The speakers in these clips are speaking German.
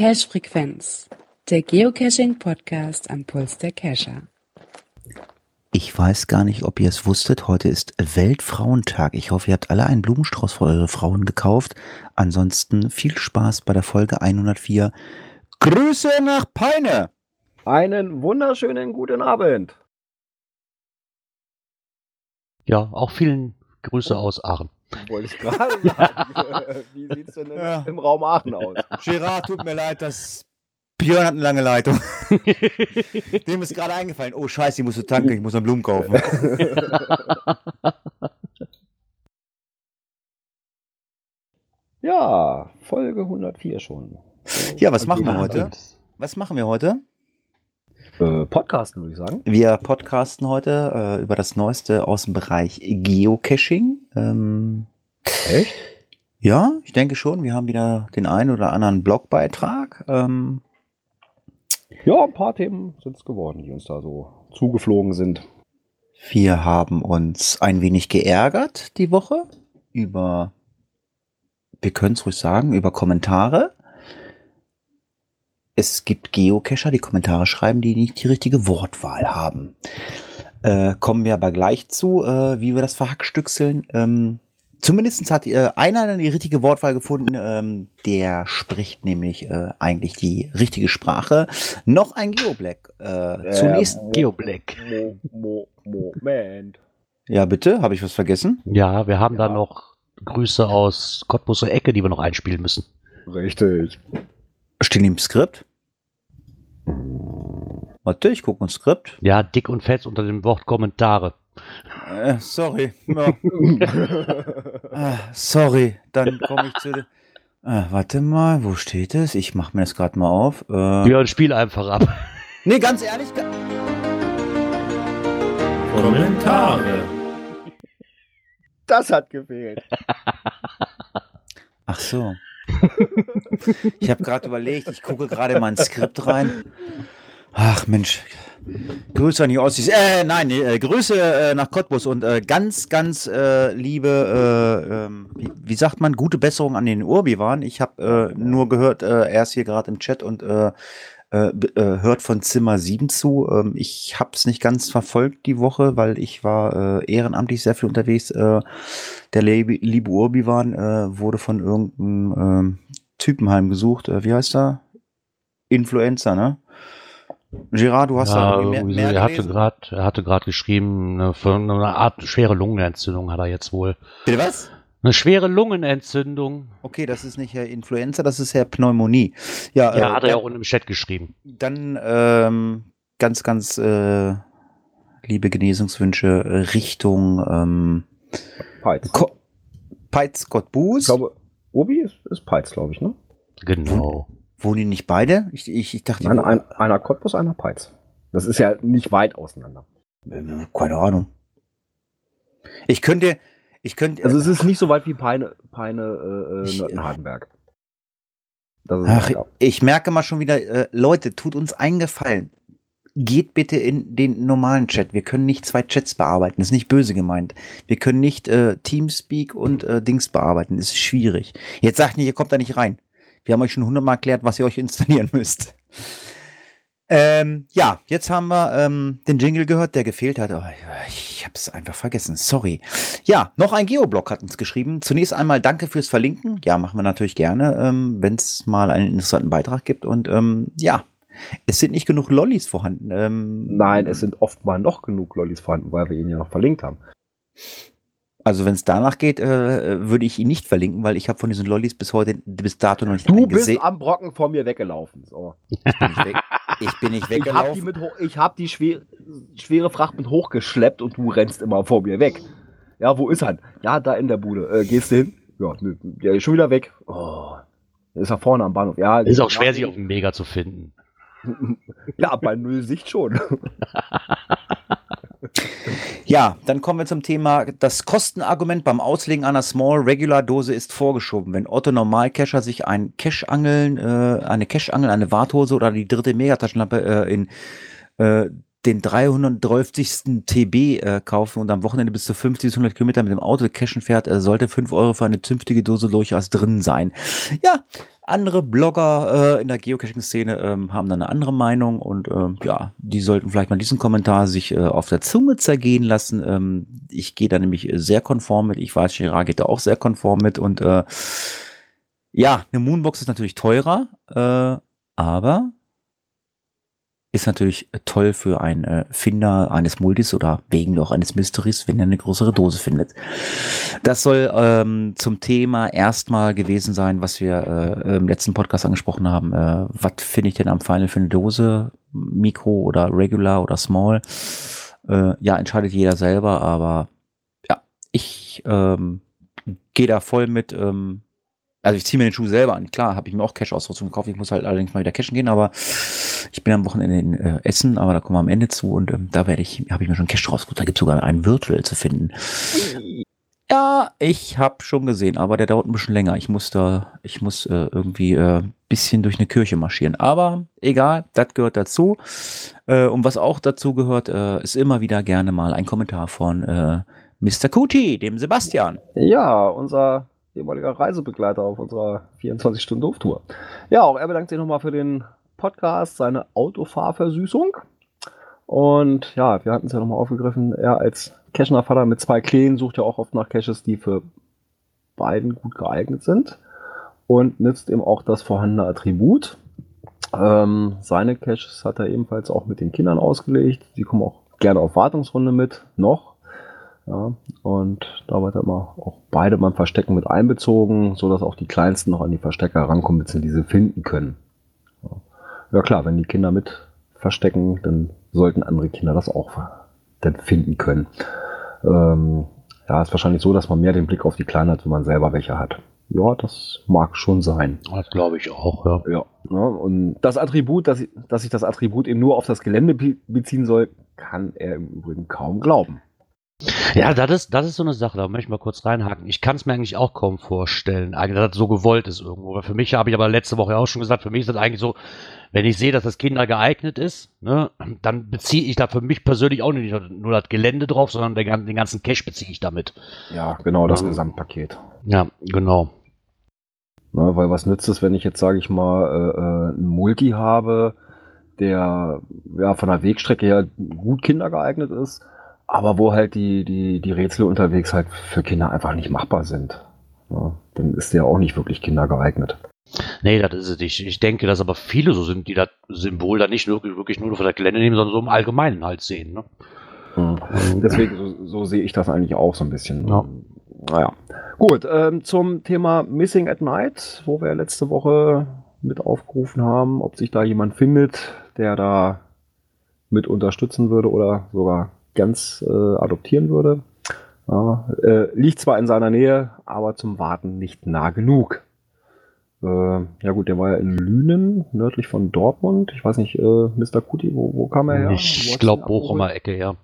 Cache Frequenz, der Geocaching Podcast am Puls der Cacher. Ich weiß gar nicht, ob ihr es wusstet, heute ist Weltfrauentag. Ich hoffe, ihr habt alle einen Blumenstrauß für eure Frauen gekauft. Ansonsten viel Spaß bei der Folge 104. Grüße nach Peine! Einen wunderschönen guten Abend. Ja, auch vielen Grüße aus Aachen. Wollte ich gerade sagen. Wie sieht es denn Ja. im Raum Aachen aus? Gerard, tut mir leid, das Björn hat eine lange Leitung. Dem ist gerade eingefallen. Oh scheiße, ich muss tanken, ich muss noch Blumen kaufen. Ja, Folge 104 schon. Ja, was machen wir heute? Was machen wir heute? Äh, Podcasten, würde ich sagen. Wir podcasten heute äh, über das Neueste aus dem Bereich Geocaching. Ähm, Echt? ja, ich denke schon. Wir haben wieder den einen oder anderen Blogbeitrag. Ähm, Ja, ein paar Themen sind es geworden, die uns da so zugeflogen sind. wir haben uns ein wenig geärgert die Woche über, wir können es ruhig sagen, über Kommentare. Es gibt Geocacher, die Kommentare schreiben, die nicht die richtige Wortwahl haben. Äh, kommen wir aber gleich zu, äh, wie wir das verhackstückseln. Ähm, zumindest hat äh, einer die richtige Wortwahl gefunden. Ähm, der spricht nämlich äh, eigentlich die richtige Sprache. Noch ein Geoblack. Äh, zunächst. Mo- Geoblack. Mo, Mo, Moment. Ja, bitte. Habe ich was vergessen? Ja, wir haben da Ja. noch Grüße aus Cottbuser Ecke, die wir noch einspielen müssen. Richtig. Stehen im Skript? Warte, ich gucke Skript. Ja, dick und fett unter dem Wort Kommentare. Äh, sorry. Ja. Ah, sorry, dann komme ich zu. Ah, warte mal, wo steht es? Ich mache mir das gerade mal auf. Äh, Björn, spiel einfach ab. Nee, ganz ehrlich. ga- Kommentare. Das hat gefehlt. Ach so. Ich habe gerade überlegt, ich gucke gerade mal ins Skript rein. Ach Mensch, Grüße an die Ossis. Äh, nein, äh, Grüße äh, nach Cottbus und äh, ganz, ganz äh, liebe, äh, ähm, wie, wie sagt man, gute Besserung an den Urbi waren. Ich habe äh, nur gehört, er ist hier gerade im Chat und äh, äh, hört von Zimmer 7 zu. Ähm, ich habe es nicht ganz verfolgt die Woche, weil ich war äh, ehrenamtlich sehr viel unterwegs. Äh, der liebe, liebe Urbi-Wan äh, wurde von irgendeinem ähm, Typen heimgesucht. Äh, wie heißt er? Influencer, ne? Gerard, du hast da Ja, irgendwie mehr, mehr er hatte er hatte gerade geschrieben, eine, für eine Art schwere Lungenentzündung hat er jetzt wohl. Bitte was? Eine schwere Lungenentzündung. Okay, das ist nicht Herr Influencer, das ist Herr Pneumonie. Ja, Ja, äh, hat er ja auch in dem Chat geschrieben. dann ähm, ganz, ganz äh, liebe Genesungswünsche äh, Richtung ähm, Peitz. Ko Peitz Ich Cottbus. glaube, Obi ist, ist Peitz, glaube ich, ne? Genau. Wohnen die nicht beide? Ich, ich, ich dachte, Nein, ein, einer Cottbus, einer Peitz. Das ist ja nicht weit auseinander. Äh, keine Ahnung. Ich könnte, ich könnte, Also es ist nicht so weit wie Peine, Peine äh, Ich- äh, Nörten-Hardenberg. Ach, ich merke mal schon wieder, äh, Leute, tut uns einen Gefallen. Geht bitte in den normalen Chat. Wir können nicht zwei Chats bearbeiten. Das ist nicht böse gemeint. Wir können nicht äh, Teamspeak und äh, Dings bearbeiten. Das ist schwierig. Jetzt sagt nicht, ihr kommt da nicht rein. Wir haben euch schon hundertmal erklärt, was ihr euch installieren müsst. Ähm, ja, jetzt haben wir ähm, den Jingle gehört, der gefehlt hat. Oh, ich habe es einfach vergessen. Sorry. Ja, noch ein Geoblog hat uns geschrieben. Zunächst einmal danke fürs Verlinken. Ja, machen wir natürlich gerne, ähm, wenn es mal einen interessanten Beitrag gibt. Und ähm, ja, es sind nicht genug Lollis vorhanden. Ähm, Nein, es sind oft mal noch genug Lollis vorhanden, weil wir ihn ja noch verlinkt haben. Also wenn es danach geht, äh, würde ich ihn nicht verlinken, weil ich habe von diesen Lollis bis heute, bis dato noch nicht Du einen bist gesehen. am Brocken vor mir weggelaufen. So. Ich bin nicht, weg, ich bin nicht Ich habe die, weggelaufen. mit ich hab die schwer, schwere Fracht mit hochgeschleppt und du rennst immer vor mir weg. Ja, wo ist er? Ja, da in der Bude. Äh, gehst du hin? Ja, nö, der ist schon wieder weg. Oh, der ist er vorne am Bahnhof. Ja, Ist auch schwer, sich auf dem Mega zu finden. Ja, bei Null Sicht schon. Ja, dann kommen wir zum Thema. Das Kostenargument beim Auslegen einer Small Regular Dose ist vorgeschoben. Wenn Otto Normalcacher sich ein Cache-Angeln, äh, eine Cache-Angel, eine Warthose oder die dritte Megataschenlampe äh, in äh, den 330. TB äh, kaufen und am Wochenende bis zu 50 bis 100 Kilometer mit dem Auto cashen fährt, äh, sollte 5 Euro für eine zünftige Dose durchaus drin sein. Ja, andere Blogger äh, in der Geocaching-Szene ähm, haben da eine andere Meinung und ähm, ja, die sollten vielleicht mal diesen Kommentar sich äh, auf der Zunge zergehen lassen. Ähm, ich gehe da nämlich sehr konform mit. Ich weiß, Gerard geht da auch sehr konform mit und äh, ja, eine Moonbox ist natürlich teurer, äh, aber ist natürlich toll für einen äh, Finder eines Multis oder wegen auch eines Mysteries, wenn er eine größere Dose findet. Das soll ähm, zum Thema erstmal gewesen sein, was wir äh, im letzten Podcast angesprochen haben. Äh, was finde ich denn am Final für eine Dose? Mikro oder Regular oder Small? Äh, ja, entscheidet jeder selber, aber ja, ich ähm, gehe da voll mit. Ähm, also ich ziehe mir den Schuh selber an. Klar, habe ich mir auch Cash-Ausrüstung gekauft. Ich muss halt allerdings mal wieder cashen gehen, aber ich bin am Wochenende in äh, Essen, aber da kommen wir am Ende zu und ähm, da werde ich, habe ich mir schon Cash rausgesucht. Da gibt es sogar einen Virtual zu finden. Ja, ich habe schon gesehen, aber der dauert ein bisschen länger. Ich muss da, ich muss äh, irgendwie äh, bisschen durch eine Kirche marschieren. Aber egal, das gehört dazu. Äh, und was auch dazu gehört, äh, ist immer wieder gerne mal ein Kommentar von äh, Mr. Kuti, dem Sebastian. Ja, unser ehemaliger Reisebegleiter auf unserer 24-Stunden-Doof-Tour. Ja, auch er bedankt sich nochmal für den Podcast, seine Autofahrversüßung. Und ja, wir hatten es ja nochmal aufgegriffen, er als Cachener Vater mit zwei Kleen sucht ja auch oft nach Caches, die für beiden gut geeignet sind und nützt eben auch das vorhandene Attribut. Ähm, seine Caches hat er ebenfalls auch mit den Kindern ausgelegt. Sie kommen auch gerne auf Wartungsrunde mit, noch. Ja, und da wird er immer auch beide beim Verstecken mit einbezogen, sodass auch die Kleinsten noch an die Verstecker rankommen, bis sie diese finden können. Ja. ja klar, wenn die Kinder mit verstecken, dann sollten andere Kinder das auch dann finden können. Ähm, ja, ist wahrscheinlich so, dass man mehr den Blick auf die Kleinen hat, wenn man selber welche hat. Ja, das mag schon sein. Das glaube ich auch, ja. Ja, ne? und das Attribut, dass, dass sich das Attribut eben nur auf das Gelände be beziehen soll, kann er im Übrigen kaum glauben. Ja, das ist, das ist so eine Sache, da möchte ich mal kurz reinhaken. Ich kann es mir eigentlich auch kaum vorstellen, eigentlich, dass das so gewollt ist irgendwo. Für mich habe ich aber letzte Woche auch schon gesagt, für mich ist das eigentlich so, wenn ich sehe, dass das Kinder geeignet ist, ne, dann beziehe ich da für mich persönlich auch nicht nur das Gelände drauf, sondern den, ganzen Cash beziehe ich damit. Ja, genau, das Ähm, Gesamtpaket. Ja, genau. Ne, weil was nützt es, wenn ich jetzt, sage ich mal, äh, äh, einen Multi habe, der ja von der Wegstrecke her gut Kinder geeignet ist, aber wo halt die, die, die Rätsel unterwegs halt für Kinder einfach nicht machbar sind. Ja, dann ist der auch nicht wirklich kindergeeignet. Nee, das ist es nicht. Ich denke, dass aber viele so sind, die das Symbol dann nicht wirklich, wirklich nur für das Gelände nehmen, sondern so im Allgemeinen halt sehen. Ne? Mhm. Deswegen, so, so sehe ich das eigentlich auch so ein bisschen. Ja. Naja. Gut, ähm, zum Thema Missing at Night, wo wir letzte Woche mit aufgerufen haben, ob sich da jemand findet, der da mit unterstützen würde oder sogar ganz äh, adoptieren würde. Ja, äh, liegt zwar in seiner Nähe, aber zum Warten nicht nah genug. Äh, ja gut, der war ja in Lünen, nördlich von Dortmund. Ich weiß nicht, äh, Mr. Kuti, wo, wo kam er her? Ich glaube? Bochumer Ecke, ja.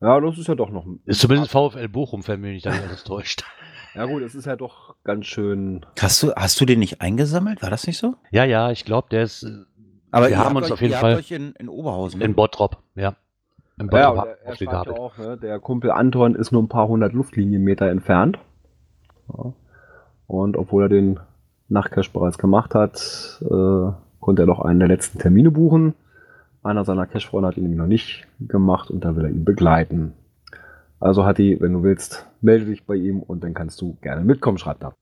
Ja, das ist ja doch noch. Ist zumindest VfL Bochum, wenn mich nicht alles täuscht. Ja gut, es ist ja doch ganz schön. Hast du, hast du den nicht eingesammelt? War das nicht so? Ja, ja, ich glaube, der ist äh, Aber Wir haben uns euch, auf jeden ihr Fall- euch in, in Oberhausen. in Bottrop, ja. Im Ja, und er, er schreibt ja auch, ne, der Kumpel Anton ist nur ein paar hundert Luftlinienmeter entfernt. Ja. Und obwohl er den Nachtcash bereits gemacht hat, äh, konnte er doch einen der letzten Termine buchen. Einer seiner Cash-Freunde hat ihn nämlich noch nicht gemacht und da will er ihn begleiten. Also Hatti, wenn du willst, melde dich bei ihm und dann kannst du gerne mitkommen, schreibt er.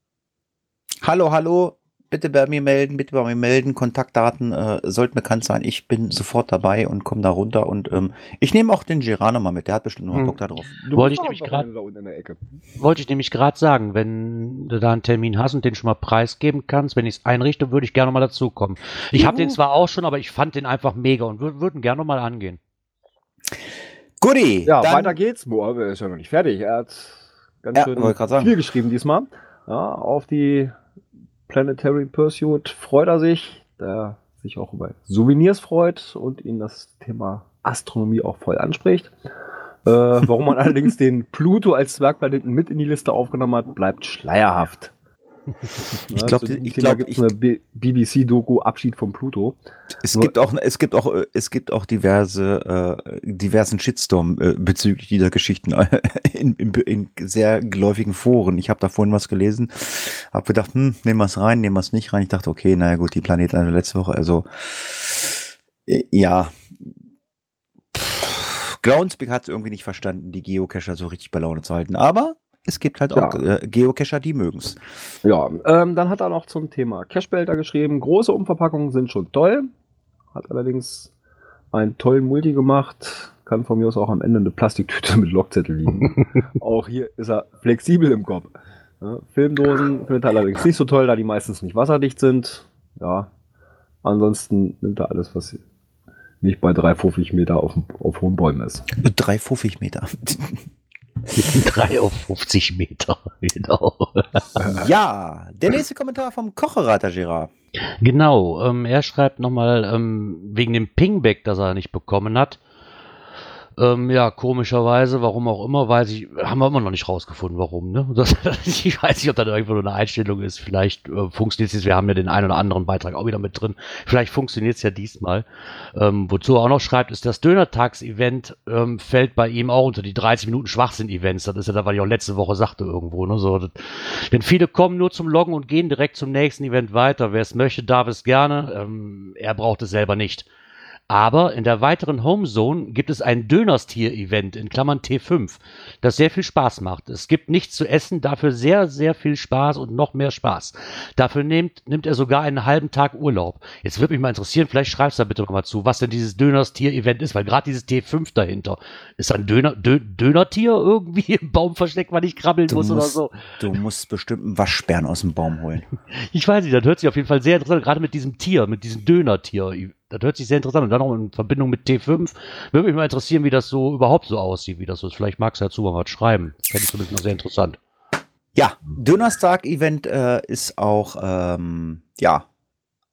Hallo, hallo. Bitte bei mir melden, bitte bei mir melden. Kontaktdaten äh, sollten bekannt sein. Ich bin sofort dabei und komme da runter. Und ähm, ich nehme auch den Gerano mal mit. Der hat bestimmt noch Hm. Bock da drauf. Du Wollte bist ich nämlich grad- Wochenende da unten in der Ecke. Wollte ich nämlich gerade sagen, wenn du da einen Termin hast und den schon mal preisgeben kannst, wenn ich es einrichte, würde ich gerne mal dazukommen. Ich habe den zwar auch schon, aber ich fand den einfach mega und würde würd gerne mal angehen. Goodie. Ja, dann- weiter geht's. Boah, er ist ja noch nicht fertig. Er hat ganz Ja, schön viel geschrieben diesmal. Ja, auf die Planetary Pursuit freut er sich, der sich auch über Souvenirs freut und ihn das Thema Astronomie auch voll anspricht. Äh, warum man allerdings den Pluto als Zwergplaneten mit in die Liste aufgenommen hat, bleibt schleierhaft. Ich glaub, zu diesem ich Thema glaub, gibt's ich- eine BBC-Doku Abschied vom Pluto. Es Nur- gibt auch, es gibt auch, es gibt auch diverse, äh, diversen Shitstorm äh, bezüglich dieser Geschichten äh, in, in, in sehr geläufigen Foren. Ich habe da vorhin was gelesen, habe gedacht, hm, nehmen wir es rein, nehmen wir es nicht rein. Ich dachte, okay, naja gut, die Planeten also letzte Woche, also äh, ja. Pff, Groundspeak hat es irgendwie nicht verstanden, die Geocacher so richtig bei Laune zu halten. Aber es gibt halt auch Ja. äh, Geocacher, die mögen's. Ja, ähm, dann hat er noch zum Thema Cashbehälter geschrieben. Große Umverpackungen sind schon toll. Hat allerdings einen tollen Multi gemacht. Kann von mir aus auch am Ende eine Plastiktüte mit Lockzettel liegen. auch hier ist er flexibel im Kopf. Ja, Filmdosen findet er allerdings nicht so toll, da die meistens nicht wasserdicht sind. Ja, ansonsten nimmt er alles, was nicht bei 350 Meter auf, auf hohen Bäumen ist. Drei Fuffig Meter. 3 auf 50 Meter. Genau. ja, der nächste Kommentar vom Kochereiter Gerard. Genau, ähm, er schreibt nochmal ähm, wegen dem Pingback, das er nicht bekommen hat. Ähm, ja, komischerweise, warum auch immer, weiß ich, haben wir immer noch nicht rausgefunden, warum. Ne? Das, ich weiß nicht, ob da irgendwo eine Einstellung ist. Vielleicht äh, funktioniert es, wir haben ja den einen oder anderen Beitrag auch wieder mit drin. Vielleicht funktioniert es ja diesmal. Ähm, wozu er auch noch schreibt, ist das Dönertags-Event ähm, fällt bei ihm auch unter die 30 Minuten Schwachsinn-Events. Das ist ja da, was ich auch letzte Woche sagte irgendwo. Ne? So, das, denn viele kommen nur zum Loggen und gehen direkt zum nächsten Event weiter. Wer es möchte, darf es gerne. Ähm, er braucht es selber nicht. Aber in der weiteren Homezone gibt es ein Dönerstier-Event in Klammern T5, das sehr viel Spaß macht. Es gibt nichts zu essen, dafür sehr, sehr viel Spaß und noch mehr Spaß. Dafür nimmt, nimmt er sogar einen halben Tag Urlaub. Jetzt würde mich mal interessieren, vielleicht schreibst du da bitte nochmal zu, was denn dieses Dönerstier-Event ist, weil gerade dieses T5 dahinter ist ein Döner, Dö, Dönertier irgendwie im Baum versteckt, weil ich krabbeln Du muss oder musst, so. du musst bestimmt einen Waschbären aus dem Baum holen. Ich weiß nicht, das hört sich auf jeden Fall sehr interessant, an, gerade mit diesem Tier, mit diesem Dönertier. Das hört sich sehr interessant an. Und dann noch in Verbindung mit T5. Würde mich mal interessieren, wie das so überhaupt so aussieht, wie das so ist. Vielleicht magst du dazu mal was schreiben. Fände ich zumindest noch sehr interessant. Ja, Dönerstag-Event äh, ist auch ähm, ja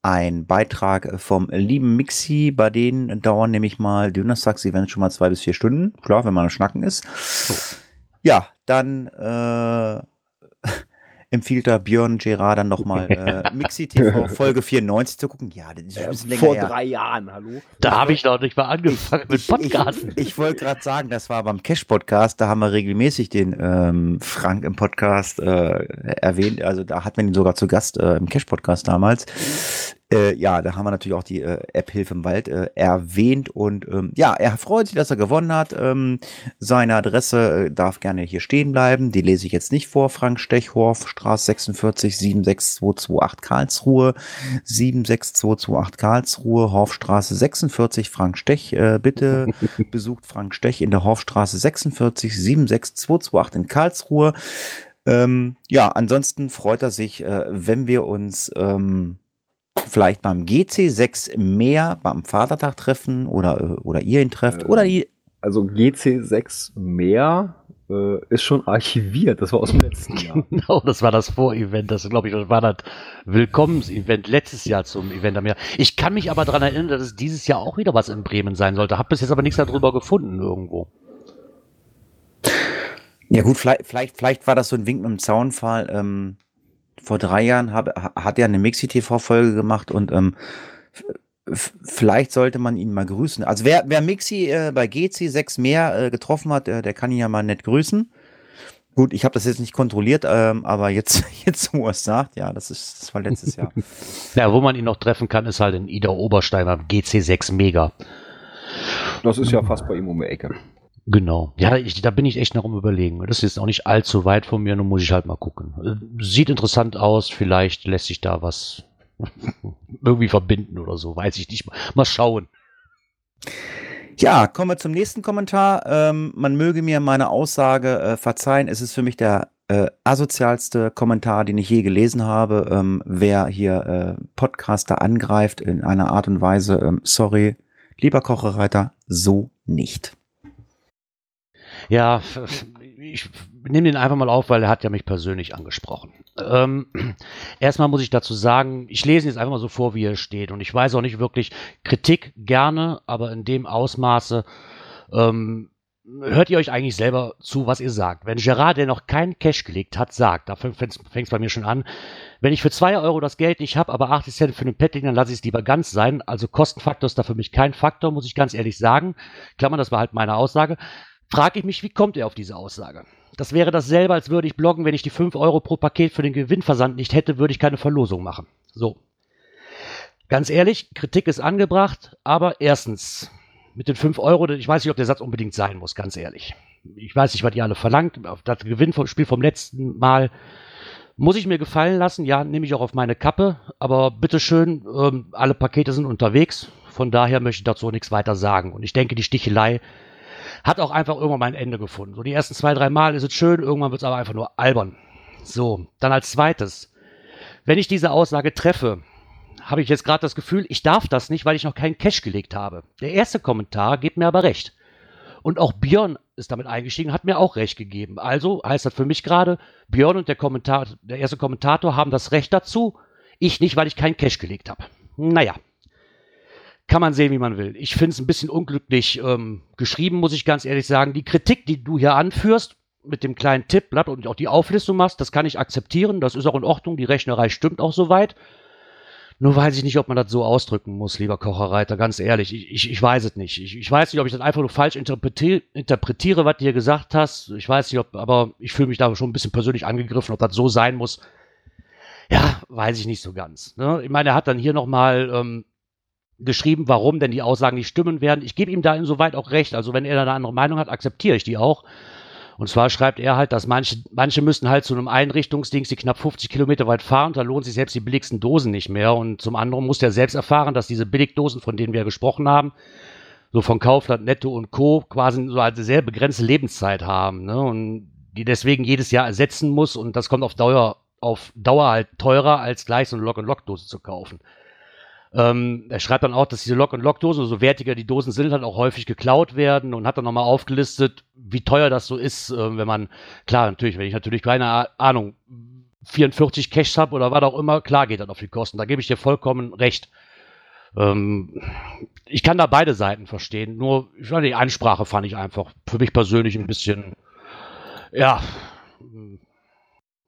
ein Beitrag vom lieben Mixi. Bei denen dauern nämlich mal Dönerstags-Events schon mal zwei bis vier Stunden. Klar, wenn man am Schnacken ist. Ja, dann äh, empfiehlt da Björn Gerard dann nochmal äh, Mixi TV Folge 94 zu gucken. Ja, das ist schon ein bisschen länger Vor her. drei Jahren, hallo? Da habe ich noch nicht mal angefangen mit Podcasten. Ich, ich wollte gerade sagen, das war beim Cash-Podcast, da haben wir regelmäßig den ähm, Frank im Podcast äh, erwähnt. Also da hatten wir ihn sogar zu Gast äh, im Cash-Podcast damals. Äh, ja, da haben wir natürlich auch die äh, App Hilfe im Wald äh, erwähnt und ähm, ja, er freut sich, dass er gewonnen hat. Ähm, seine Adresse äh, darf gerne hier stehen bleiben. Die lese ich jetzt nicht vor. Frank Stechhorf, Straße 46 76228 Karlsruhe. 76228 Karlsruhe, Horfstraße 46, Frank Stech. Äh, bitte besucht Frank Stech in der Horfstraße 46 76228 in Karlsruhe. Ähm, ja, ansonsten freut er sich, äh, wenn wir uns ähm, vielleicht beim GC6 mehr beim Vatertag treffen oder, äh, oder ihr ihn trefft Ähm. oder die. Also GC6 mehr äh, ist schon archiviert. Das war aus dem letzten Jahr. Genau, das war das Vorevent. Das glaube ich, das war das Willkommensevent letztes Jahr zum Event am Jahr. Ich kann mich aber daran erinnern, dass es dieses Jahr auch wieder was in Bremen sein sollte. Hab bis jetzt aber nichts darüber gefunden irgendwo. Ja gut, vielleicht, vielleicht, vielleicht war das so ein Wink mit dem Zaunfall. Ähm, vor drei Jahren hab, ha- hat er eine Mixi-TV-Folge gemacht und ähm, vielleicht sollte man ihn mal grüßen. Also wer, wer Mixi äh, bei GC6 mehr äh, getroffen hat, äh, der kann ihn ja mal nett grüßen. Gut, ich habe das jetzt nicht kontrolliert, ähm, aber jetzt, jetzt wo er es sagt, ja, das ist das war letztes Jahr. Ja, wo man ihn noch treffen kann, ist halt in Ida Oberstein beim GC6 Mega. Das ist ja fast bei ihm um die Ecke. Genau. Ja, ich, da bin ich echt noch am überlegen. Das ist jetzt auch nicht allzu weit von mir, nur muss ich halt mal gucken. Äh, Sieht interessant aus, vielleicht lässt sich da was irgendwie verbinden oder so, weiß ich nicht. Mal schauen. Ja, kommen wir zum nächsten Kommentar. Ähm, man möge mir meine Aussage äh, verzeihen. Es ist für mich der äh, asozialste Kommentar, den ich je gelesen habe. Ähm, wer hier äh, Podcaster angreift in einer Art und Weise, ähm, sorry, lieber Kochereiter, so nicht. Ja, ich nehme den einfach mal auf, weil er hat ja mich persönlich angesprochen. Ähm, erstmal muss ich dazu sagen, ich lese ihn jetzt einfach mal so vor, wie er steht. Und ich weiß auch nicht wirklich, Kritik gerne, aber in dem Ausmaße, ähm, hört ihr euch eigentlich selber zu, was ihr sagt? Wenn Gerard, der noch keinen Cash gelegt hat, sagt, da fängt es bei mir schon an, wenn ich für 2 Euro das Geld nicht habe, aber 80 Cent für einen Petting, dann lasse ich es lieber ganz sein. Also Kostenfaktor ist da für mich kein Faktor, muss ich ganz ehrlich sagen. Klammern, das war halt meine Aussage. Frage ich mich, wie kommt er auf diese Aussage? Das wäre dasselbe, als würde ich bloggen, wenn ich die 5 Euro pro Paket für den Gewinnversand nicht hätte, würde ich keine Verlosung machen. So. Ganz ehrlich, Kritik ist angebracht, aber erstens, mit den 5 Euro, ich weiß nicht, ob der Satz unbedingt sein muss, ganz ehrlich. Ich weiß nicht, was ihr alle verlangt. Das Gewinnspiel vom letzten Mal muss ich mir gefallen lassen. Ja, nehme ich auch auf meine Kappe. Aber bitteschön, ähm, alle Pakete sind unterwegs. Von daher möchte ich dazu nichts weiter sagen. Und ich denke, die Stichelei hat auch einfach irgendwann mal ein Ende gefunden. So die ersten zwei, drei Mal ist es schön, irgendwann wird es aber einfach nur albern. So, dann als zweites. Wenn ich diese Aussage treffe, habe ich jetzt gerade das Gefühl, ich darf das nicht, weil ich noch keinen Cash gelegt habe. Der erste Kommentar gibt mir aber recht. Und auch Björn ist damit eingestiegen, hat mir auch recht gegeben. Also heißt das für mich gerade, Björn und der, Kommentar, der erste Kommentator haben das Recht dazu, ich nicht, weil ich keinen Cash gelegt habe. Naja, kann man sehen, wie man will. Ich finde es ein bisschen unglücklich ähm, geschrieben, muss ich ganz ehrlich sagen. Die Kritik, die du hier anführst, mit dem kleinen Tippblatt und auch die Auflistung machst, das kann ich akzeptieren. Das ist auch in Ordnung. Die Rechnerei stimmt auch soweit. Nur weiß ich nicht, ob man das so ausdrücken muss, lieber Kocherreiter, ganz ehrlich. Ich, ich, ich weiß es nicht. Ich, ich weiß nicht, ob ich das einfach nur falsch interpretiere, interpretiere, was du hier gesagt hast. Ich weiß nicht, ob, aber ich fühle mich da schon ein bisschen persönlich angegriffen, ob das so sein muss. Ja, weiß ich nicht so ganz. Ne? Ich meine, er hat dann hier nochmal ähm, geschrieben, warum denn die Aussagen nicht stimmen werden. Ich gebe ihm da insoweit auch recht. Also wenn er da eine andere Meinung hat, akzeptiere ich die auch. Und zwar schreibt er halt, dass manche, manche müssen halt zu einem Einrichtungsdings, die knapp 50 Kilometer weit fahren, da lohnt sich selbst die billigsten Dosen nicht mehr. Und zum anderen muss der selbst erfahren, dass diese Billigdosen, von denen wir gesprochen haben, so von Kaufland, Netto und Co. quasi so eine sehr begrenzte Lebenszeit haben. Ne? Und die deswegen jedes Jahr ersetzen muss. Und das kommt auf Dauer, auf Dauer halt teurer, als gleich so eine Lock-and-Lock-Dose zu kaufen. Ähm, er schreibt dann auch, dass diese Lock-and-Lock-Dosen, so wertiger die Dosen sind, halt auch häufig geklaut werden und hat dann nochmal aufgelistet, wie teuer das so ist, äh, wenn man, klar, natürlich, wenn ich natürlich keine Ahnung, 44 Cash habe oder was auch immer, klar geht das auf die Kosten. Da gebe ich dir vollkommen recht. Ähm, ich kann da beide Seiten verstehen, nur ich fand die Ansprache fand ich einfach für mich persönlich ein bisschen, ja,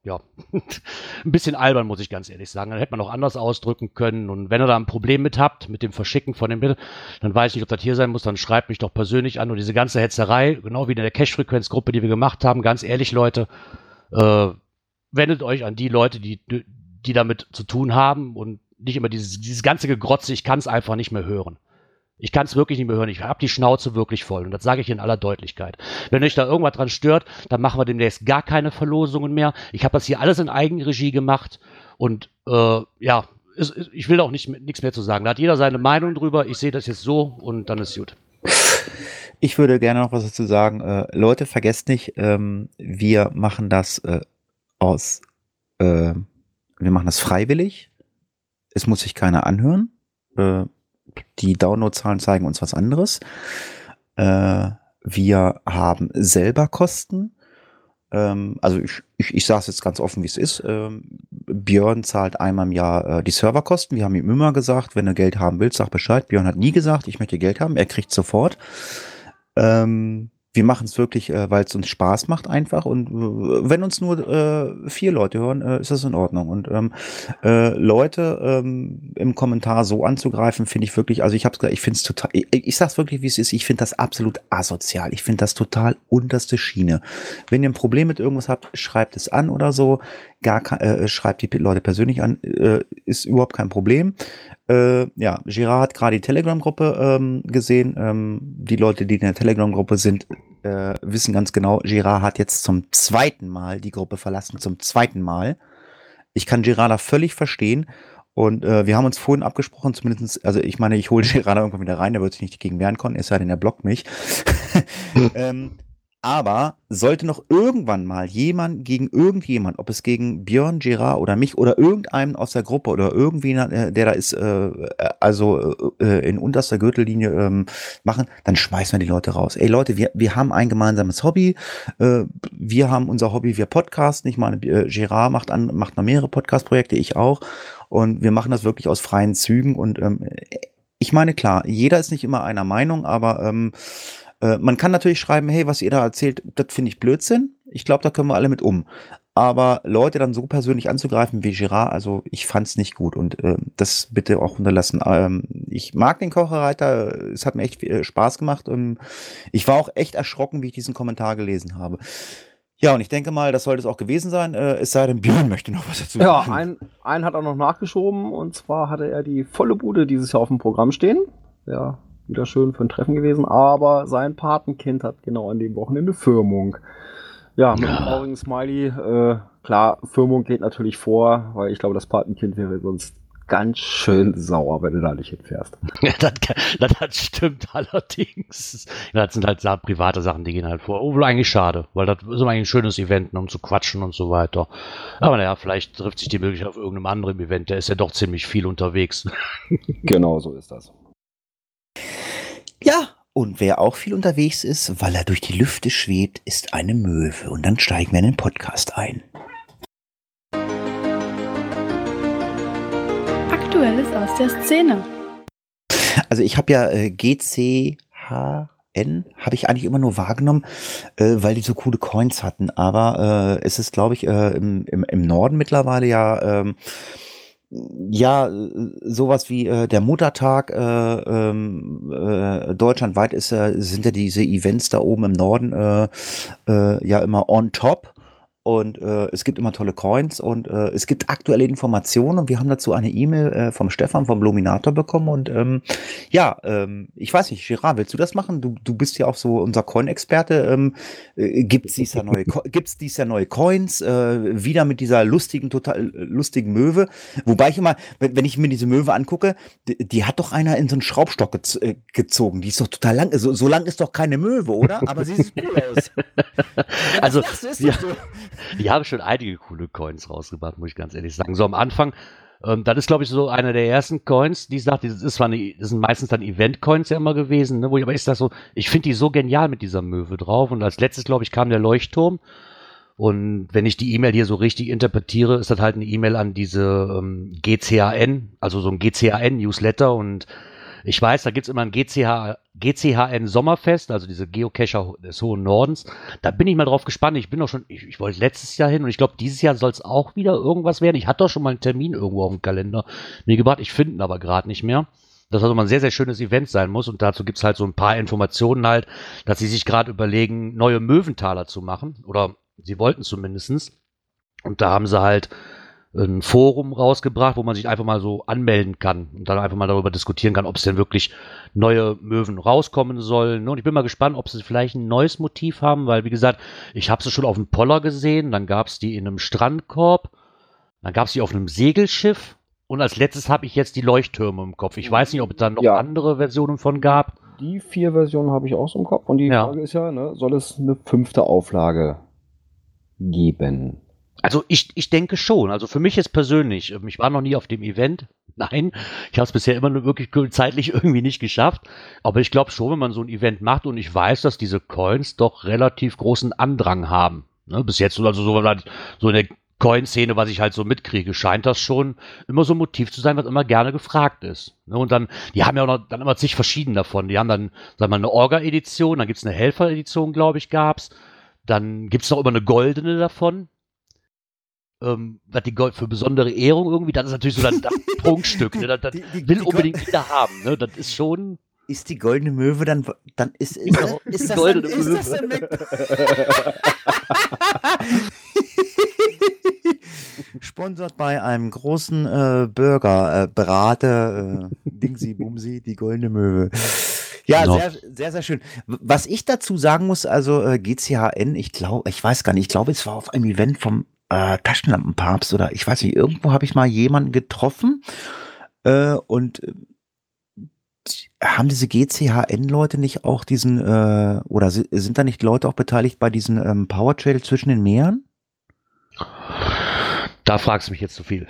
ja, ein bisschen albern, muss ich ganz ehrlich sagen. Dann hätte man auch anders ausdrücken können. Und wenn ihr da ein Problem mit habt, mit dem Verschicken von dem Bild, dann weiß ich nicht, ob das hier sein muss, dann schreibt mich doch persönlich an. Und diese ganze Hetzerei, genau wie in der Cash-Frequenz-Gruppe, die wir gemacht haben, ganz ehrlich, Leute, äh, wendet euch an die Leute, die, die damit zu tun haben und nicht immer dieses, dieses ganze Gegrotze, ich kann es einfach nicht mehr hören. Ich kann es wirklich nicht mehr hören. Ich habe die Schnauze wirklich voll. Und das sage ich in aller Deutlichkeit. Wenn euch da irgendwas dran stört, dann machen wir demnächst gar keine Verlosungen mehr. Ich habe das hier alles in Eigenregie gemacht. Und äh, ja, es, ich will auch nicht nichts mehr zu sagen. Da hat jeder seine Meinung drüber. Ich sehe das jetzt so und dann ist gut. Ich würde gerne noch was dazu sagen. Äh, Leute, vergesst nicht, ähm, wir machen das äh, aus, äh, wir machen das freiwillig. Es muss sich keiner anhören. Die Downloadzahlen zeigen uns was anderes. Äh, wir haben selber Kosten. Ähm, also ich, ich, ich sage es jetzt ganz offen, wie es ist. Ähm, Björn zahlt einmal im Jahr äh, die Serverkosten. Wir haben ihm immer gesagt, wenn du Geld haben willst, sag Bescheid. Björn hat nie gesagt, ich möchte Geld haben. Er kriegt sofort. Ähm, wir machen es wirklich, äh, weil es uns Spaß macht einfach. Und äh, wenn uns nur äh, vier Leute hören, äh, ist das in Ordnung. Und ähm, äh, Leute ähm, im Kommentar so anzugreifen, finde ich wirklich, also ich habe ich finde es total, ich, ich sag's wirklich, wie es ist, ich finde das absolut asozial. Ich finde das total unterste Schiene. Wenn ihr ein Problem mit irgendwas habt, schreibt es an oder so. Gar äh, schreibt die Leute persönlich an, äh, ist überhaupt kein Problem. Äh, ja, Girard hat gerade die Telegram-Gruppe ähm, gesehen. Ähm, die Leute, die in der Telegram-Gruppe sind, äh, wissen ganz genau, Girard hat jetzt zum zweiten Mal die Gruppe verlassen, zum zweiten Mal. Ich kann Girard da völlig verstehen. Und äh, wir haben uns vorhin abgesprochen, zumindest, also ich meine, ich hole Girard irgendwann wieder rein, der wird sich nicht dagegen wehren können, es sei denn, er blockt mich. ähm, aber sollte noch irgendwann mal jemand gegen irgendjemand, ob es gegen Björn, Gerard oder mich oder irgendeinen aus der Gruppe oder irgendwie, äh, der da ist, äh, also äh, in unterster Gürtellinie ähm, machen, dann schmeißen wir die Leute raus. Ey Leute, wir, wir haben ein gemeinsames Hobby. Äh, wir haben unser Hobby, wir podcasten. Ich meine, äh, Gerard macht, an, macht noch mehrere Podcast-Projekte, ich auch. Und wir machen das wirklich aus freien Zügen. Und ähm, ich meine, klar, jeder ist nicht immer einer Meinung, aber ähm, Äh, man kann natürlich schreiben, hey, was ihr da erzählt, das finde ich Blödsinn. Ich glaube, da können wir alle mit um. Aber Leute dann so persönlich anzugreifen wie Girard, also ich fand's nicht gut und äh, das bitte auch unterlassen. Ähm, ich mag den Kochereiter, es hat mir echt äh, Spaß gemacht und ich war auch echt erschrocken, wie ich diesen Kommentar gelesen habe. Ja, und ich denke mal, das sollte es auch gewesen sein, äh, es sei denn, Björn möchte noch was dazu Ja, sagen. einen, einen hat er noch nachgeschoben und zwar hatte er die volle Bude dieses Jahr auf dem Programm stehen. Ja, wieder schön für ein Treffen gewesen, aber sein Patenkind hat genau an dem Wochenende Firmung. Ja, mit Ja. einem traurigen Smiley. Äh, klar, Firmung geht natürlich vor, weil ich glaube, das Patenkind wäre sonst ganz schön sauer, wenn du da nicht hinfährst. Ja, das, das, stimmt allerdings. Das sind halt private Sachen, die gehen halt vor. Oh, wohl eigentlich schade, weil das ist immer eigentlich ein schönes Event, ne, um zu quatschen und so weiter. Aber naja, vielleicht trifft sich die Möglichkeit auf irgendeinem anderen Event. Der ist ja doch ziemlich viel unterwegs. Genau so ist das. Ja, und wer auch viel unterwegs ist, weil er durch die Lüfte schwebt, ist eine Möwe. Und dann steigen wir in den Podcast ein. Aktuelles aus der Szene. Also ich habe ja äh, GCHN, habe ich eigentlich immer nur wahrgenommen, äh, weil die so coole Coins hatten. Aber äh, es ist, glaube ich, äh, im, im, im Norden mittlerweile ja... Ähm, ja, sowas wie äh, der Muttertag äh, ähm, äh, deutschlandweit ist, äh, sind ja diese Events da oben im Norden äh, äh, ja immer on top. Und äh, es gibt immer tolle Coins und äh, es gibt aktuelle Informationen und wir haben dazu eine E-Mail äh, vom Stefan vom Luminator bekommen und ähm, ja, ähm, ich weiß nicht, Girard, willst du das machen? Du, du bist ja auch so unser Coin-Experte. Ähm, äh, gibt's dies Jahr neue, Co- gibt's dies Jahr neue Coins? Äh, wieder mit dieser lustigen, total lustigen Möwe. Wobei ich immer, wenn, wenn ich mir diese Möwe angucke, die, die hat doch einer in so einen Schraubstock gez äh, gezogen. Die ist doch total lang. So, so lang ist doch keine Möwe, oder? Aber sie sieht cool aus. Also, das ist ja. doch so. Die haben schon einige coole Coins rausgebracht, muss ich ganz ehrlich sagen. So am Anfang, ähm, das ist, glaube ich, so einer der ersten Coins, die sagt, das ist zwar eine, das sind meistens dann Event-Coins ja immer gewesen, ne, wo ich, aber ist das so, ich finde die so genial mit dieser Möwe drauf. Und als letztes, glaube ich, kam der Leuchtturm. Und wenn ich die E-Mail hier so richtig interpretiere, ist das halt eine E-Mail an diese ähm, GCHN, also so ein GCHN-Newsletter. Und ich weiß, da gibt's immer ein GCH, GCHN Sommerfest, also diese Geocacher des hohen Nordens. Da bin ich mal drauf gespannt. Ich bin doch schon, ich, ich wollte letztes Jahr hin und ich glaube, dieses Jahr soll es auch wieder irgendwas werden. Ich hatte doch schon mal einen Termin irgendwo auf dem Kalender mir gebracht. Ich finde ihn aber gerade nicht mehr. Das also mal ein sehr, sehr schönes Event sein muss. Und dazu gibt's halt so ein paar Informationen halt, dass sie sich gerade überlegen, neue Möwentaler zu machen. Oder sie wollten zumindestens. Und da haben sie halt ein Forum rausgebracht, wo man sich einfach mal so anmelden kann und dann einfach mal darüber diskutieren kann, ob es denn wirklich neue Möwen rauskommen sollen. Und ich bin mal gespannt, ob sie vielleicht ein neues Motiv haben, weil wie gesagt, ich habe sie schon auf dem Poller gesehen, dann gab es die in einem Strandkorb, dann gab es die auf einem Segelschiff und als letztes habe ich jetzt die Leuchttürme im Kopf. Ich weiß nicht, ob es da noch Ja. andere Versionen von gab. Die vier Versionen habe ich auch so im Kopf. Und die Ja. Frage ist ja, ne, soll es eine fünfte Auflage geben? Also ich, ich denke schon. Also für mich jetzt persönlich, ähm, ich war noch nie auf dem Event. Nein, ich habe es bisher immer nur wirklich zeitlich irgendwie nicht geschafft. Aber ich glaube schon, wenn man so ein Event macht und ich weiß, dass diese Coins doch relativ großen Andrang haben. Ne, bis jetzt, also so, so in der Coin-Szene, was ich halt so mitkriege, scheint das schon immer so ein Motiv zu sein, was immer gerne gefragt ist. Ne, und dann, die haben ja auch noch, dann immer zig verschieden davon. Die haben dann, sag mal, eine Orga-Edition, dann gibt's eine Helfer-Edition, glaube ich, gab's. Dann gibt's noch immer eine goldene davon ähm, was die Gold für besondere Ehrung irgendwie, das ist natürlich so das, das Prunkstück. Ne? Das, das Die- die- will die unbedingt jeder haben. Ne? Das ist schon. Ist die goldene Möwe dann, dann ist, ist, Genau, ist, die das goldene dann, ist das Möwe. weg? Sponsert bei einem großen äh, Burger, äh, Berater, äh, Dingsi Bumsi, die goldene Möwe. Ja, Genau. sehr, sehr, sehr schön. Was ich dazu sagen muss, also äh, GCHN, ich glaube, ich weiß gar nicht, ich glaube, es war auf einem Event vom äh, Taschenlampenpapst oder ich weiß nicht, irgendwo habe ich mal jemanden getroffen äh, und äh, haben diese GCHN-Leute nicht auch diesen, äh, oder si- sind da nicht Leute auch beteiligt bei diesen ähm, Power Trail zwischen den Meeren? Da fragst du mich jetzt zu viel.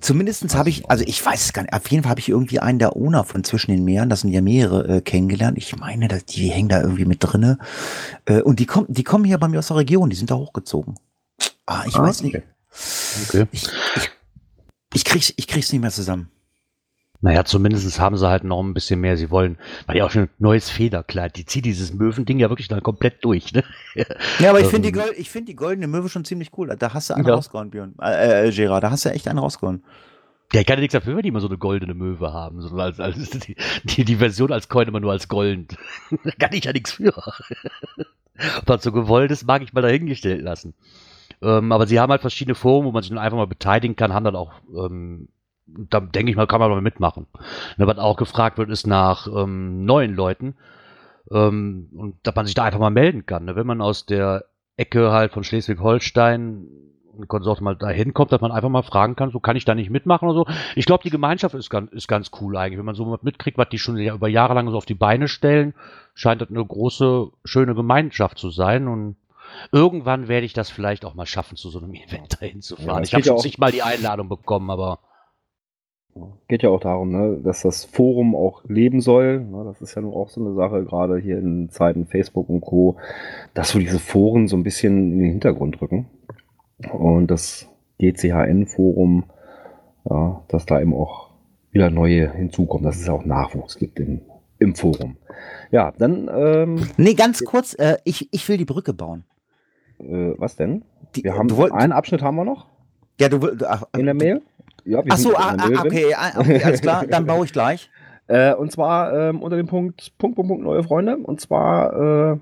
Zumindestens habe ich, also ich weiß es gar nicht, auf jeden Fall habe ich irgendwie einen der Owner von zwischen den Meeren, das sind ja mehrere, äh, kennengelernt. Ich meine, dass die hängen da irgendwie mit drinne. Äh, und die kommen, die kommen hier bei mir aus der Region, die sind da hochgezogen. Ah, ich Ah, weiß nicht. okay. Okay. Ich, ich, ich krieg's, ich krieg's nicht mehr zusammen. Naja, zumindest haben sie halt noch ein bisschen mehr. Sie wollen, weil ja auch schon ein neues Federkleid. Die zieht dieses Möwending ja wirklich dann komplett durch. Ne? Ja, aber ich finde die, Ähm, ich find die goldene Möwe schon ziemlich cool. Da hast du einen Ja. rausgehauen, Björn. Äh, äh, Gerard, da hast du echt einen rausgehauen. Ja, ich kann ja nichts dafür, wenn die immer so eine goldene Möwe haben. So als, als die, die, die Version als Coin immer nur als gold. da kann ich ja nichts für. Ob das so gewollt ist, mag ich mal dahingestellt lassen. Ähm, aber sie haben halt verschiedene Foren, wo man sich dann einfach mal beteiligen kann, haben dann auch, ähm, da denke ich mal, kann man mal mitmachen. Und was auch gefragt wird, ist nach ähm, neuen Leuten. Ähm, und dass man sich da einfach mal melden kann. Ne? Wenn man aus der Ecke halt von Schleswig-Holstein und Konsorten mal dahin kommt, dass man einfach mal fragen kann, so kann ich da nicht mitmachen oder so. Ich glaube, die Gemeinschaft ist ganz, ist ganz cool eigentlich. Wenn man so mitkriegt, was die schon über Jahre lang so auf die Beine stellen, scheint das eine große, schöne Gemeinschaft zu sein und irgendwann werde ich das vielleicht auch mal schaffen, zu so einem Event dahin zu Ja, fahren. das ich habe ja zig mal die Einladung bekommen, aber Geht ja auch darum, ne, dass das Forum auch leben soll. Ne, das ist ja nun auch so eine Sache, gerade hier in Zeiten Facebook und Co., dass so diese Foren so ein bisschen in den Hintergrund rücken. Und das GCHN-Forum, ja, dass da eben auch wieder neue hinzukommen, dass es auch Nachwuchs gibt im, im Forum. Ja, dann, ähm, Nee, ganz kurz, äh, ich, ich will die Brücke bauen. Äh, was denn? Die, Wir haben wollt, einen Abschnitt haben wir noch ja, du, will- ach, in der Mail. Ja, wir Ach so, ah, ah, okay, ah, okay, alles klar, dann baue ich gleich. Äh, und zwar ähm, unter dem Punkt, Punkt, Punkt, Punkt, neue Freunde. Und zwar äh,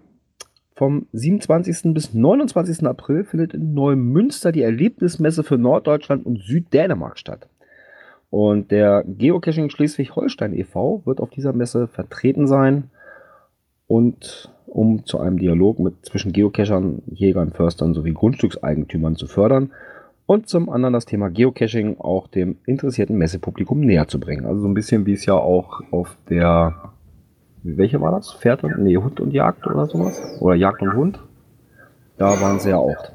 vom 27. bis 29. April findet in Neumünster die Erlebnismesse für Norddeutschland und Süddänemark statt. Und der Geocaching Schleswig-Holstein e.V. wird auf dieser Messe vertreten sein und um zu einem Dialog mit zwischen Geocachern, Jägern, Förstern sowie Grundstückseigentümern zu fördern und zum anderen das Thema Geocaching auch dem interessierten Messepublikum näher zu bringen. Also so ein bisschen wie es ja auch auf der, welche war das? Pferd und, nee, Hund und Jagd oder sowas? Oder Jagd und Hund? Da waren sie ja auch.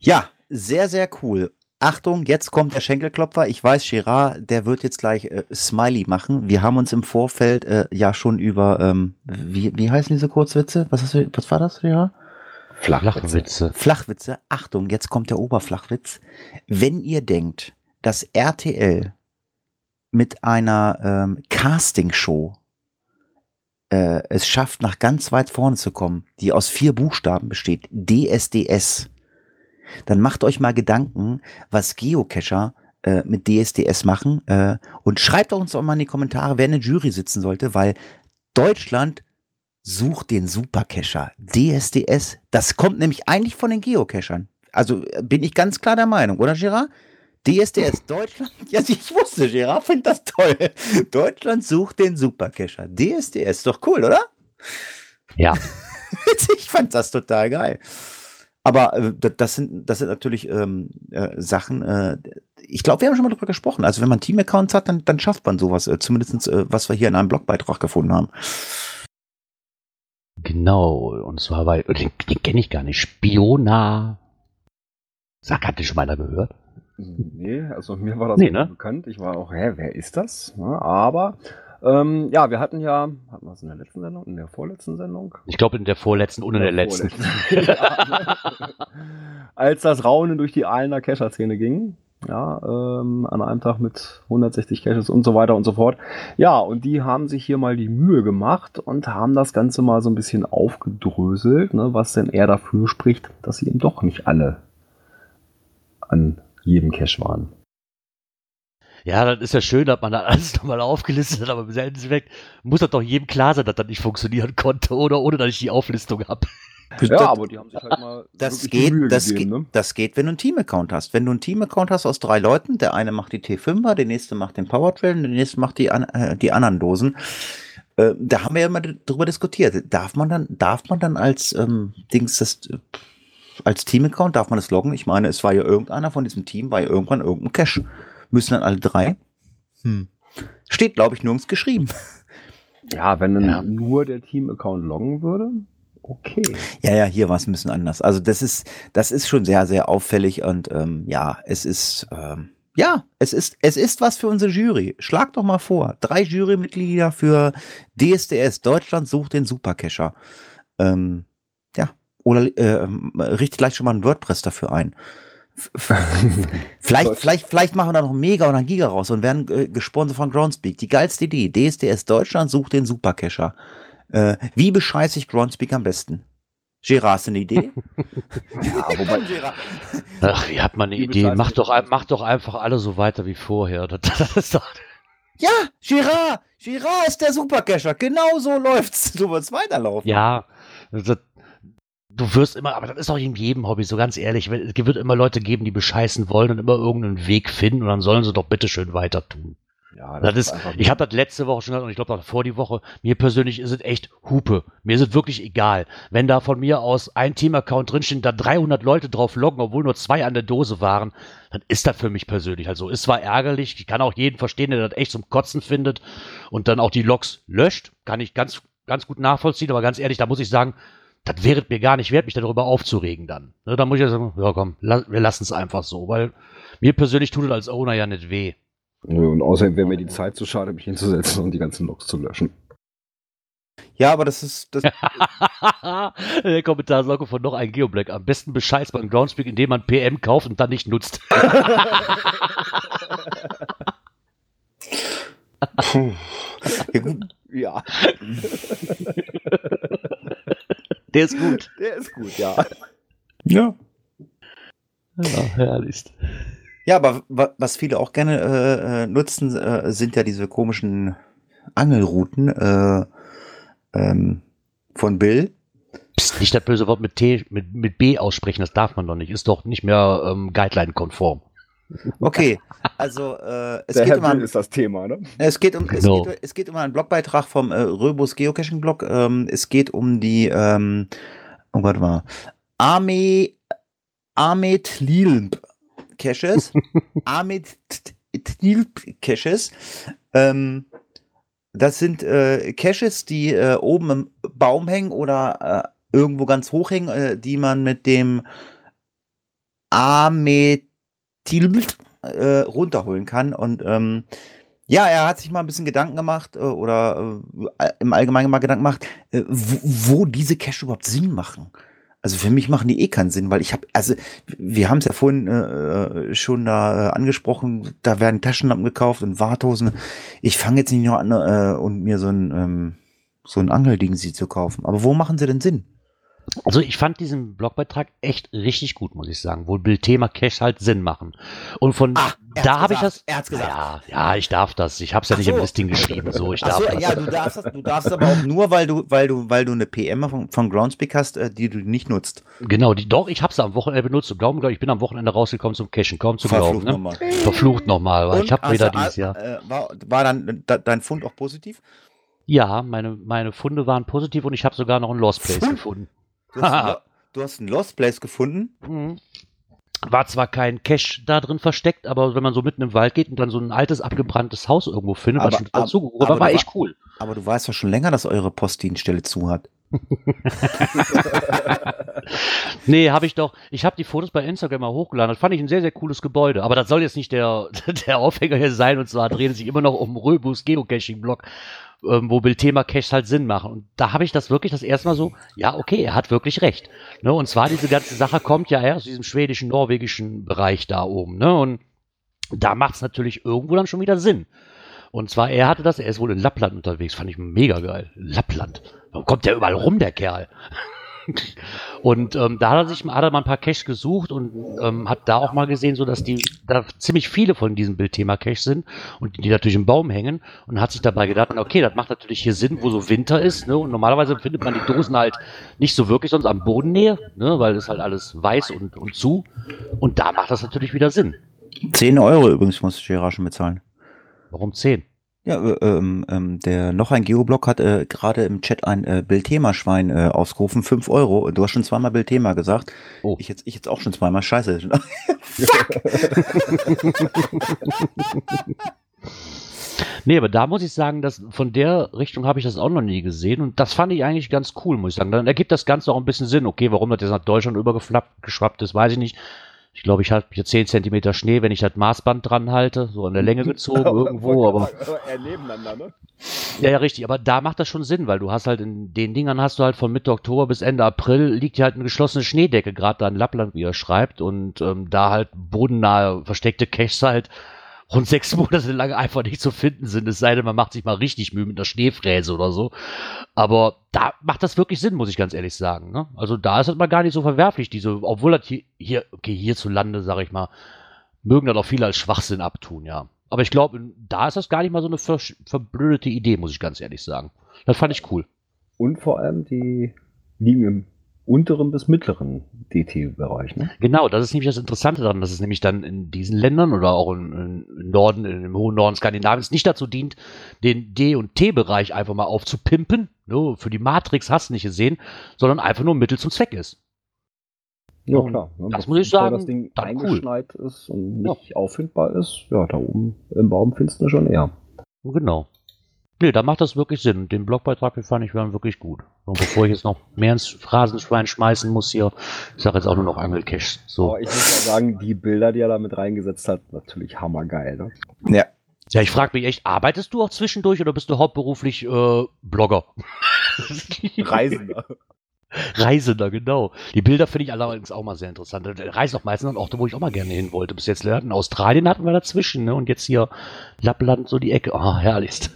Ja, sehr, sehr cool. Achtung, jetzt kommt der Schenkelklopfer. Ich weiß, Gerard, der wird jetzt gleich äh, Smiley machen. Wir haben uns im Vorfeld äh, ja schon über, ähm, wie, wie heißen diese Kurzwitze? Was, hast du, was war das, Gerard? Flachwitze. Flachwitze. Achtung, jetzt kommt der Oberflachwitz. Wenn ihr denkt, dass RTL mit einer ähm, Castingshow äh, es schafft, nach ganz weit vorne zu kommen, die aus vier Buchstaben besteht, DSDS, dann macht euch mal Gedanken, was Geocacher äh, mit DSDS machen äh, und schreibt uns doch mal in die Kommentare, wer in der Jury sitzen sollte, weil Deutschland sucht den Supercacher. DSDS, das kommt nämlich eigentlich von den Geocachern. Also äh, bin ich ganz klar der Meinung, oder Gerard? DSDS, Deutschland, ja, ich wusste, Gerard findet das toll. Deutschland sucht den Supercacher. DSDS, doch cool, oder? Ja. ich fand das total geil. Aber äh, das, sind, das sind natürlich ähm, äh, Sachen, äh, ich glaube, wir haben schon mal darüber gesprochen. Also wenn man Team-Accounts hat, dann, dann schafft man sowas. Äh, Zumindest, äh, was wir hier in einem Blogbeitrag gefunden haben. Genau, und zwar bei, den, den kenne ich gar nicht, Spiona. Sag, hat den schon mal einer gehört? Nee, also mir war das Nee, nicht ne? bekannt. Ich war auch, hä, wer ist das? Ja, aber ähm, ja, wir hatten ja, hatten wir es in der letzten Sendung, in der vorletzten Sendung? Ich glaube in der vorletzten und in der letzten. vorletzten. Ja, ne? Als das Raunen durch die Aalener Cacher-Szene ging, ja, ähm, an einem Tag mit 160 Caches und so weiter und so fort. Ja, und die haben sich hier mal die Mühe gemacht und haben das Ganze mal so ein bisschen aufgedröselt, ne, was denn eher dafür spricht, dass sie eben doch nicht alle an jedem Cache waren. Ja, das ist ja schön, dass man da alles nochmal aufgelistet hat, aber im Endeffekt muss das doch jedem klar sein, dass das nicht funktionieren konnte, oder ohne dass ich die Auflistung habe. Ja, aber die haben sich halt mal Das geht, Mühe das, gegeben, geht, ne? das geht, wenn du einen Team-Account hast. Wenn du einen Team-Account hast aus drei Leuten, der eine macht die T5er, der nächste macht den Powertrail und der nächste macht die, an, äh, die anderen Dosen. Äh, da haben wir ja immer drüber diskutiert. Darf man dann, darf man dann als ähm, Dings das äh, als Team-Account, darf man das loggen? Ich meine, es war ja irgendeiner von diesem Team, war ja irgendwann irgendein Cache. Müssen dann alle drei? Hm. Steht, glaube ich, nirgends geschrieben. Ja, wenn dann Ja. nur der Team-Account loggen würde, okay. Ja, ja, hier war es ein bisschen anders. Also das ist, das ist schon sehr, sehr auffällig und ähm, ja, es ist, ähm, ja, es ist, es ist was für unsere Jury. Schlag doch mal vor, drei Jurymitglieder für DSDS. Deutschland sucht den Supercacher. Ähm, ja, oder äh, richte gleich schon mal ein WordPress dafür ein. Vielleicht, vielleicht, vielleicht machen wir da noch Mega oder ein Giga raus und werden äh, gesponsert von Groundspeak. Die geilste Idee. DSDS Deutschland sucht den Supercacher. Äh, wie bescheiße ich Groundspeak am besten? Gerard, hast du eine Idee? Ja, wobei, Ach, ihr habt mal eine Idee. Macht doch, macht doch einfach alle so weiter wie vorher. Das, das ist doch, ja, Gerard! Gerard ist der Supercacher. Genau so läuft's. So wird's weiterlaufen. ja, das, du wirst immer, aber das ist auch in jedem Hobby so ganz ehrlich. Es wird immer Leute geben, die bescheißen wollen und immer irgendeinen Weg finden und dann sollen sie doch bitteschön weiter tun. ja, Das ist, einfach ich habe das letzte Woche schon gesagt und ich glaube auch vor die Woche. Mir persönlich ist es echt Hupe. Mir ist es wirklich egal. Wenn da von mir aus ein Team-Account drinstehen, da 300 Leute drauf loggen, obwohl nur zwei an der Dose waren, dann ist das für mich persönlich halt so. Ist zwar ärgerlich, ich kann auch jeden verstehen, der das echt zum Kotzen findet und dann auch die Logs löscht. Kann ich ganz, ganz gut nachvollziehen, aber ganz ehrlich, da muss ich sagen, das wäre es mir gar nicht wert, mich darüber aufzuregen dann. Ne, da muss ich ja sagen, ja komm, la wir lassen es einfach so, weil mir persönlich tut es als Owner ja nicht weh. Nö, und außerdem wäre mir die Zeit zu schade, mich hinzusetzen und die ganzen Logs zu löschen. Ja, aber das ist, das, Der Kommentarsauge von noch ein Geoblack. Am besten bescheißt man Groundspeak, indem man PM kauft und dann nicht nutzt. ja, gut. Ja, Der ist gut. der ist gut, ja. ja. Ja, herrlichst. Ja, aber wa- was viele auch gerne äh, äh, nutzen, äh, sind ja diese komischen Angelrouten äh, ähm, von Bill. Psst, nicht das böse Wort mit T, mit, mit B aussprechen, das darf man doch nicht. Ist doch nicht mehr ähm, Guideline-konform. Okay, also äh, es, der geht Herr um ein, ist das Thema, ne? es, geht um, es, geht, es geht um einen Blogbeitrag vom äh, Röbus Geocaching-Blog. Ähm, es geht um die, ähm, oh warte mal, Arme, Ahmed Lilp Caches. Ahmed Lilp Caches. Ähm, das sind äh, Caches, die äh, oben im Baum hängen oder äh, irgendwo ganz hoch hängen, äh, die man mit dem Amethyl äh, runterholen kann. Und ähm, ja, er hat sich mal ein bisschen Gedanken gemacht äh, oder äh, im Allgemeinen mal Gedanken gemacht, äh, wo, wo diese Cache überhaupt Sinn machen. Also für mich machen die eh keinen Sinn, weil ich habe, also wir haben es ja vorhin äh, schon da äh, angesprochen, da werden Taschenlampen gekauft und Warthosen. Ich fange jetzt nicht noch an äh, und mir so ein ähm, so ein Angelding sie zu kaufen. Aber wo machen sie denn Sinn? Also ich fand diesen Blogbeitrag echt richtig gut, muss ich sagen. Wo Bildthema Cache halt Sinn machen. Und von er da habe ich das. er hat's gesagt. Ja, ja, ich darf das. Ich habe es ja Ach nicht im so. Listing geschrieben. So, ich Ach darf so, das. ja, du darfst, das, du darfst aber auch nur, weil du, weil du, weil du eine PM von, von Groundspeak hast, äh, die du nicht nutzt. Genau, die, doch, ich habe es am Wochenende benutzt. Und glauben, glaub, ich bin am Wochenende rausgekommen zum Cachen. Kaum zu glauben. Verflucht Ne? nochmal. Verflucht nochmal, weil Und ich habe wieder dieses Jahr. Äh, war, war dann de, dein Fund auch positiv? Ja, meine, meine Funde waren positiv und ich habe sogar noch einen Lost Place Fund? gefunden. Du hast, du hast einen Lost Place gefunden. Mhm. War zwar kein Cache da drin versteckt, aber wenn man so mitten im Wald geht und dann so ein altes, abgebranntes Haus irgendwo findet, Aber- was schon zugeholt aber war, war echt cool. Aber du weißt doch schon länger, dass eure Postdienststelle zu hat. Nee, habe ich doch. Ich habe die Fotos bei Instagram mal hochgeladen. Das fand ich ein sehr, sehr cooles Gebäude. Aber das soll jetzt nicht der, der Aufhänger hier sein. Und zwar dreht es sich immer noch um Röbus Geocaching-Blog, ähm, wo Bildthema Caches halt Sinn machen. Und da habe ich das wirklich das erste Mal so, ja, okay, er hat wirklich recht. Ne? Und zwar diese ganze Sache kommt ja eher aus diesem schwedischen, norwegischen Bereich da oben. Ne? Und da macht es natürlich irgendwo dann schon wieder Sinn. Und zwar, er hatte das, er ist wohl in Lappland unterwegs, fand ich mega geil. Lappland. Warum kommt der überall rum, der Kerl? und ähm, da hat er sich hat er mal ein paar Caches gesucht und ähm, hat da auch mal gesehen, so dass die da ziemlich viele von diesen Bildthema Caches sind und die natürlich im Baum hängen und hat sich dabei gedacht, okay, das macht natürlich hier Sinn, wo so Winter ist, ne? Und normalerweise findet man die Dosen halt nicht so wirklich sonst am Bodennähe, ne? Weil es halt alles weiß und, und zu. Und da macht das natürlich wieder Sinn. 10 Euro übrigens muss schon bezahlen. Warum 10? Ja, äh, ähm, ähm, der noch ein Geoblog hat äh, gerade im Chat ein äh, Bildthema-Schwein äh, ausgerufen. 5 Euro. Du hast schon zweimal Bildthema gesagt. Oh. Ich jetzt, ich jetzt auch schon zweimal. Scheiße. Nee, aber da muss ich sagen, dass von der Richtung habe ich das auch noch nie gesehen und das fand ich eigentlich ganz cool, muss ich sagen. Dann ergibt das Ganze auch ein bisschen Sinn. Okay, warum das jetzt nach Deutschland übergeschwappt ist, weiß ich nicht. Ich glaube, ich habe hier 10 Zentimeter Schnee, wenn ich das Maßband dran halte, so an der Länge gezogen irgendwo, aber. Eher nebeneinander, ne? Ja, ja, richtig, aber da macht das schon Sinn, weil du hast halt in den Dingern hast du halt von Mitte Oktober bis Ende April liegt hier halt eine geschlossene Schneedecke, gerade da in Lappland, wie er schreibt, und ähm, da halt bodennahe versteckte Caches halt rund sechs Monate lang einfach nicht zu finden sind, es sei denn, man macht sich mal richtig Mühe mit einer Schneefräse oder so. Aber da macht das wirklich Sinn, muss ich ganz ehrlich sagen. Ne? Also da ist das mal gar nicht so verwerflich, diese, obwohl das hier, hier okay, hierzulande, sag ich mal, mögen das auch viele als Schwachsinn abtun, ja. Aber ich glaube, da ist das gar nicht mal so eine ver verblödete Idee, muss ich ganz ehrlich sagen. Das fand ich cool. Und vor allem die liegen im unteren bis mittleren DT-Bereich. Ne? Genau, das ist nämlich das Interessante daran, dass es nämlich dann in diesen Ländern oder auch im Norden, im hohen Norden Skandinaviens nicht dazu dient, den D- und T-Bereich einfach mal aufzupimpen. Ne? Für die Matrix hast du nicht gesehen, sondern einfach nur Mittel zum Zweck ist. Ja, klar. Ne? Das muss ich sagen, das Ding eingeschneit ist und nicht auffindbar ist, ja, da oben im Baum findest du schon eher. Genau. Nee, da macht das wirklich Sinn. Den Blogbeitrag den fand ich wirklich gut. Und bevor ich jetzt noch mehr ins Phrasenschwein schmeißen muss hier, ich sage jetzt auch nur noch Angelcash. So. Aber ich muss ja sagen, die Bilder, die er da mit reingesetzt hat, natürlich hammergeil. Ne? Ja. Ja, ich frage mich echt, arbeitest du auch zwischendurch oder bist du hauptberuflich äh, Blogger? Reisender. Reisender, genau. Die Bilder finde ich allerdings auch mal sehr interessant. Reisen auch meistens an Orte, wo ich auch mal gerne hin wollte. Bis jetzt in Australien hatten wir dazwischen, ne? Und jetzt hier Lappland, so die Ecke. Ah, herrlichst.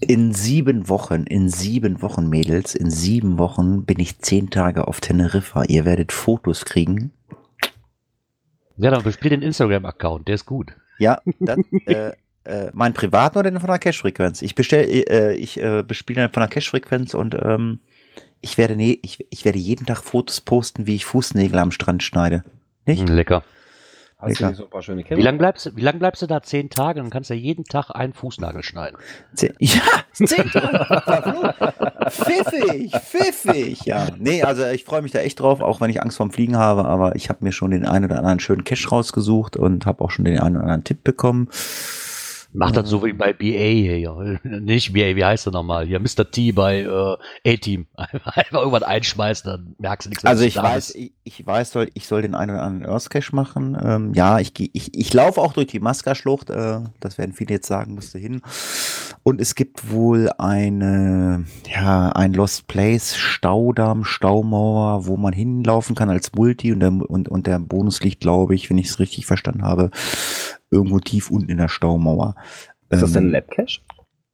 In sieben Wochen, in sieben Wochen, Mädels, in sieben Wochen bin ich zehn Tage auf Teneriffa. Ihr werdet Fotos kriegen. Ja, dann bespiel den Instagram-Account, der ist gut. Ja, das, äh, äh, mein privaten oder den von der Cash-Frequenz? Ich bestell, äh, ich äh, bespiele den von der Cash-Frequenz und ähm, ich werde nee, ich, ich werde jeden Tag Fotos posten, wie ich Fußnägel am Strand schneide. Nicht? Lecker. Hast Lecker. du so ein paar schöne Wie Kämpfe? lange bleibst, du- wie lang bleibst du da? Zehn Tage? Dann kannst du ja jeden Tag einen Fußnagel schneiden. Zehn, ja, zehn Tage. Pfiffig, pfiffig, ja. Nee, also ich freue mich da echt drauf, auch wenn ich Angst vorm Fliegen habe, aber ich habe mir schon den einen oder anderen schönen Cash rausgesucht und habe auch schon den einen oder anderen Tipp bekommen. Macht das so wie bei BA hier. ja. Nicht BA, wie heißt er nochmal? Hier, Mr. T bei äh, A-Team. Einfach irgendwann einschmeißen, dann merkst du nichts. Also ich weiß, ich, ich weiß, soll, ich soll den einen oder anderen Earth Cache machen. Ähm, ja, ich, ich, ich laufe auch durch die Maska-Schlucht. Äh, das werden viele jetzt sagen, musst du hin. Und es gibt wohl eine, ja, ein Lost Place, Staudamm, Staumauer, wo man hinlaufen kann als Multi und der, und, und der Bonus liegt, glaube ich, wenn ich es richtig verstanden habe, irgendwo tief unten in der Staumauer. Ist das denn Ähm, ein Labcache?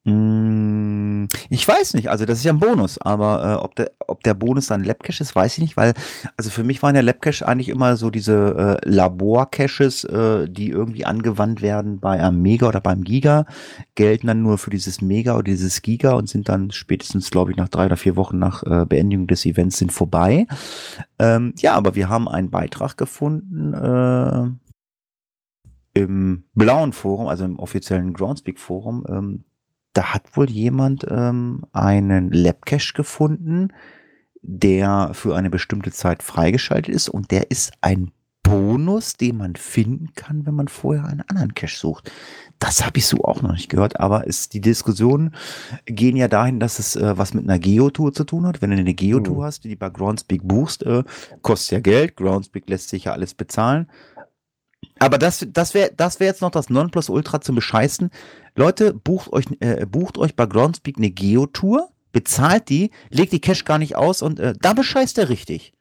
Mm, Ich weiß nicht, also das ist ja ein Bonus, aber äh, ob, der, ob der Bonus dann Labcache ist, weiß ich nicht, weil, also für mich waren ja Labcache eigentlich immer so diese äh, Labor-Caches, äh, die irgendwie angewandt werden bei einem Mega oder beim Giga, gelten dann nur für dieses Mega oder dieses Giga und sind dann spätestens, glaube ich, nach drei oder vier Wochen nach äh, Beendigung des Events sind vorbei. Ähm, ja, aber wir haben einen Beitrag gefunden, äh, im blauen Forum, also im offiziellen Groundspeak Forum, ähm, da hat wohl jemand ähm, einen Labcache gefunden, der für eine bestimmte Zeit freigeschaltet ist und der ist ein Bonus, den man finden kann, wenn man vorher einen anderen Cache sucht. Das habe ich so auch noch nicht gehört, aber es, die Diskussionen gehen ja dahin, dass es äh, was mit einer Geotour zu tun hat. Wenn du eine Geotour Mhm. hast, die bei Groundspeak buchst, äh, kostet ja Geld. Groundspeak lässt sich ja alles bezahlen. Aber das, das wäre das wär jetzt noch das Nonplusultra zum Bescheißen. Leute, bucht euch, äh, bucht euch bei Groundspeak eine Geotour, bezahlt die, legt die Cash gar nicht aus und äh, da bescheißt er richtig.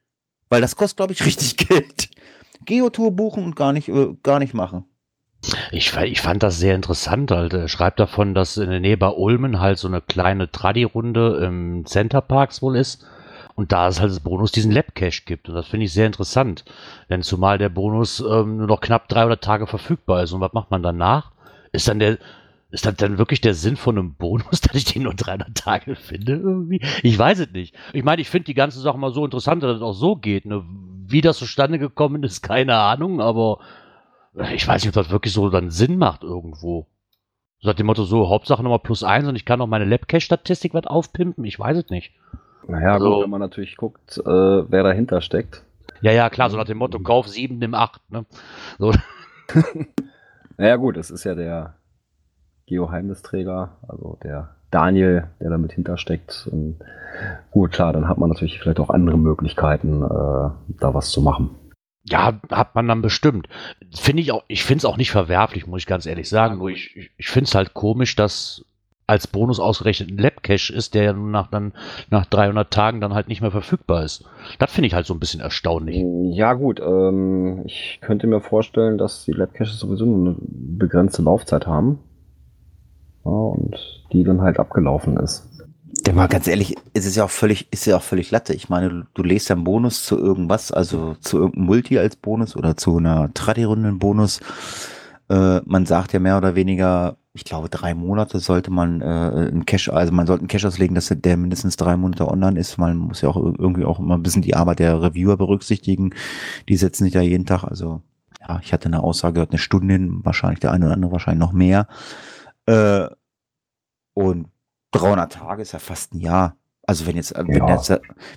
Weil das kostet, glaube ich, richtig Geld. Geotour buchen und gar nicht, äh, gar nicht machen. Ich, ich fand das sehr interessant. Halt. Er schreibt davon, dass in der Nähe bei Ulmen halt so eine kleine Tradi-Runde im Center Parks wohl ist. Und da es halt das Bonus diesen Lab-Cache gibt. Und das finde ich sehr interessant. Denn zumal der Bonus ähm, nur noch knapp 300 Tage verfügbar ist. Und was macht man danach? Ist dann der, ist das dann wirklich der Sinn von einem Bonus, dass ich den nur 300 Tage finde irgendwie? Ich weiß es nicht. Ich meine, ich finde die ganze Sache mal so interessant, dass es auch so geht. Ne? Wie das zustande gekommen ist, keine Ahnung, aber ich weiß nicht, ob das wirklich so dann Sinn macht irgendwo. So dem Motto so, Hauptsache nochmal plus eins und ich kann noch meine Labcache-Statistik was aufpimpen. Ich weiß es nicht. Naja, Also- gut, wenn man natürlich guckt, äh, wer dahinter steckt. Ja, ja, klar, so nach dem Motto, kauf sieben, nimm acht. Ne? So, Naja, gut, es ist ja der Geoheimnisträger, also der Daniel, der damit hintersteckt. Und gut, klar, dann hat man natürlich vielleicht auch andere Möglichkeiten, äh, da was zu machen. Ja, hat man dann bestimmt. Finde ich auch, ich finde es auch nicht verwerflich, muss ich ganz ehrlich sagen. Nur ich, ich, ich finde es halt komisch, dass als Bonus ausgerechnet ein Lab-Cache ist, der ja nun nach, dann, nach 300 Tagen dann halt nicht mehr verfügbar ist. Das finde ich halt so ein bisschen erstaunlich. Ja, gut. Ähm, ich könnte mir vorstellen, dass die Lab-Caches sowieso nur eine begrenzte Laufzeit haben. Ja, und die dann halt abgelaufen ist. Denn mal ganz ehrlich, es ist ja auch völlig, ist ja auch völlig Latte. Ich meine, du, du ja einen Bonus zu irgendwas, also zu irgendeinem Multi als Bonus oder zu einer Tradi-Runde Bonus. Äh, man sagt ja mehr oder weniger, ich glaube, drei Monate sollte man äh, einen Cache, also man sollte einen Cache auslegen, dass der mindestens drei Monate online ist. Man muss ja auch irgendwie auch immer ein bisschen die Arbeit der Reviewer berücksichtigen. Die setzen sich ja jeden Tag, also ja, ich hatte eine Aussage gehört, eine Stunde hin, wahrscheinlich der eine oder andere wahrscheinlich noch mehr. Äh, und 300 Tage ist ja fast ein Jahr. Also wenn jetzt, wenn Ja. jetzt,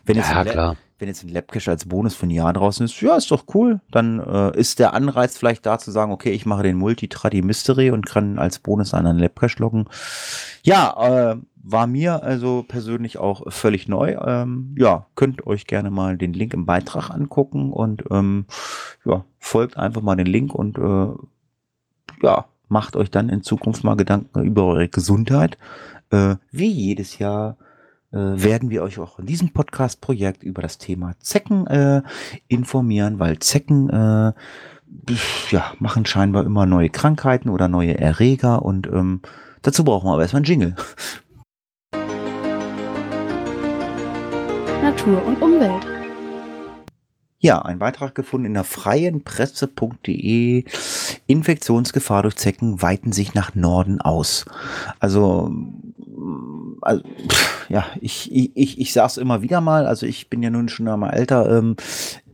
wenn jetzt, Ja, ein klar. Wenn jetzt ein Labcache als Bonus für ein Jahr draußen ist, ja, ist doch cool. Dann äh, ist der Anreiz vielleicht da zu sagen, okay, ich mache den Multi-Tradi Mystery und kann als Bonus einen Labcache loggen. Ja, äh, war mir also persönlich auch völlig neu. Ähm, ja, könnt euch gerne mal den Link im Beitrag angucken und ähm, ja, folgt einfach mal den Link und äh, ja, macht euch dann in Zukunft mal Gedanken über eure Gesundheit. Äh, wie jedes Jahr werden wir euch auch in diesem Podcast-Projekt über das Thema Zecken äh, informieren, weil Zecken äh, ja, machen scheinbar immer neue Krankheiten oder neue Erreger und ähm, dazu brauchen wir aber erstmal einen Jingle. Natur und Umwelt. Ja, ein Beitrag gefunden in der freien Presse.de. Infektionsgefahr durch Zecken weiten sich nach Norden aus. Also, also pff, ja, ich, ich, ich, ich sag's immer wieder mal, also ich bin ja nun schon einmal älter, ähm,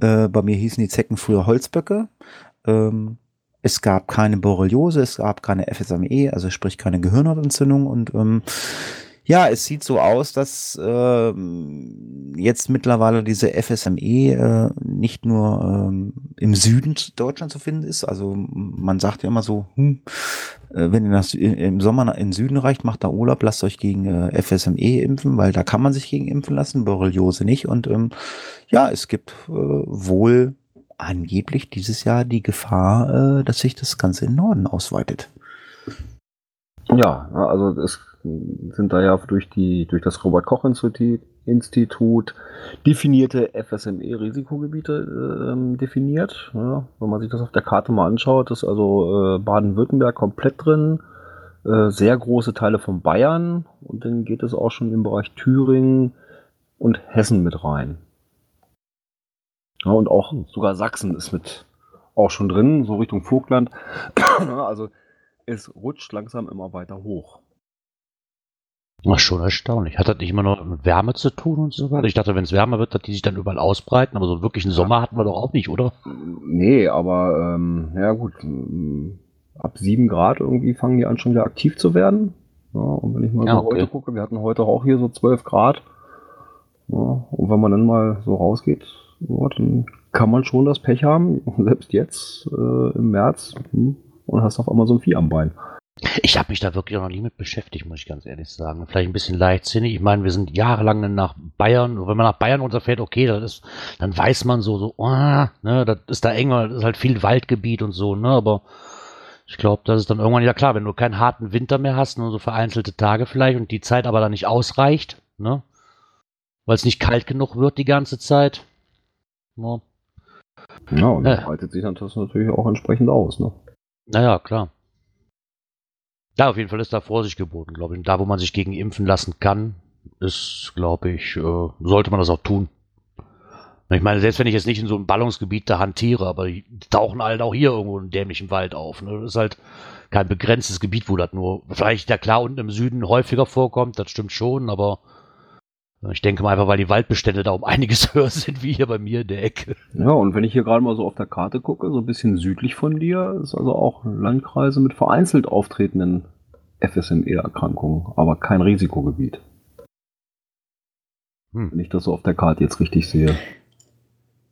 äh, bei mir hießen die Zecken früher Holzböcke. Ähm, es gab keine Borreliose, es gab keine FSME, also sprich keine Gehirnhautentzündung und ähm, ja, es sieht so aus, dass ähm, jetzt mittlerweile diese FSME äh, nicht nur ähm, im Süden Deutschland zu finden ist. Also man sagt ja immer so, hm, äh, wenn ihr das i- im Sommer in den Süden reicht, macht da Urlaub, lasst euch gegen äh, FSME impfen, weil da kann man sich gegen impfen lassen, Borreliose nicht. Und ähm, ja, es gibt äh, wohl angeblich dieses Jahr die Gefahr, äh, dass sich das Ganze im Norden ausweitet. Ja, also es sind da ja durch die durch das Robert Koch Institut, Institut definierte FSME-Risikogebiete ähm, definiert. Ja, wenn man sich das auf der Karte mal anschaut, ist also äh, Baden-Württemberg komplett drin, äh, sehr große Teile von Bayern und dann geht es auch schon im Bereich Thüringen und Hessen mit rein. Ja, und auch sogar Sachsen ist mit auch schon drin, so Richtung Vogtland. Also es rutscht langsam immer weiter hoch. Ach, schon erstaunlich. Hat das nicht immer noch mit Wärme zu tun und so weiter? Ich dachte, wenn es wärmer wird, dass die sich dann überall ausbreiten, aber so einen wirklichen Sommer hatten wir doch auch nicht, oder? Nee, aber ähm, ja gut, ab 7 Grad irgendwie fangen die an schon wieder aktiv zu werden. Ja, und wenn ich mal Ja, so okay. heute gucke, wir hatten heute auch hier so 12 Grad. Ja, und wenn man dann mal so rausgeht, ja, dann kann man schon das Pech haben, selbst jetzt äh, im März, hm, und hast auf einmal so ein Vieh am Bein. Ich habe mich da wirklich noch nie mit beschäftigt, muss ich ganz ehrlich sagen. Vielleicht ein bisschen leichtsinnig. Ich meine, wir sind jahrelang nach Bayern. Und wenn man nach Bayern runterfährt, okay, das ist, dann weiß man so, so, ah, ne, das ist da enger, das ist halt viel Waldgebiet und so, ne, aber ich glaube, das ist dann irgendwann ja klar, wenn du keinen harten Winter mehr hast, nur so vereinzelte Tage vielleicht und die Zeit aber dann nicht ausreicht, ne, weil es nicht kalt genug wird die ganze Zeit. Ne? Ja, und das breitet sich dann natürlich auch entsprechend aus. Ne? Naja, klar. Ja, auf jeden Fall ist da Vorsicht geboten, glaube ich. Und da, wo man sich gegen impfen lassen kann, ist, glaube ich, äh, sollte man das auch tun. Ich meine, selbst wenn ich jetzt nicht in so einem Ballungsgebiet da hantiere, aber die tauchen halt auch hier irgendwo im dämlichen Wald auf. Ne? Das ist halt kein begrenztes Gebiet, wo das nur, vielleicht ja klar unten im Süden häufiger vorkommt, das stimmt schon, aber ich denke mal einfach, weil die Waldbestände da um einiges höher sind, wie hier bei mir in der Ecke. Ja, und wenn ich hier gerade mal so auf der Karte gucke, so ein bisschen südlich von dir, ist also auch Landkreise mit vereinzelt auftretenden FSME-Erkrankungen, aber kein Risikogebiet. Hm. Wenn ich das so auf der Karte jetzt richtig sehe.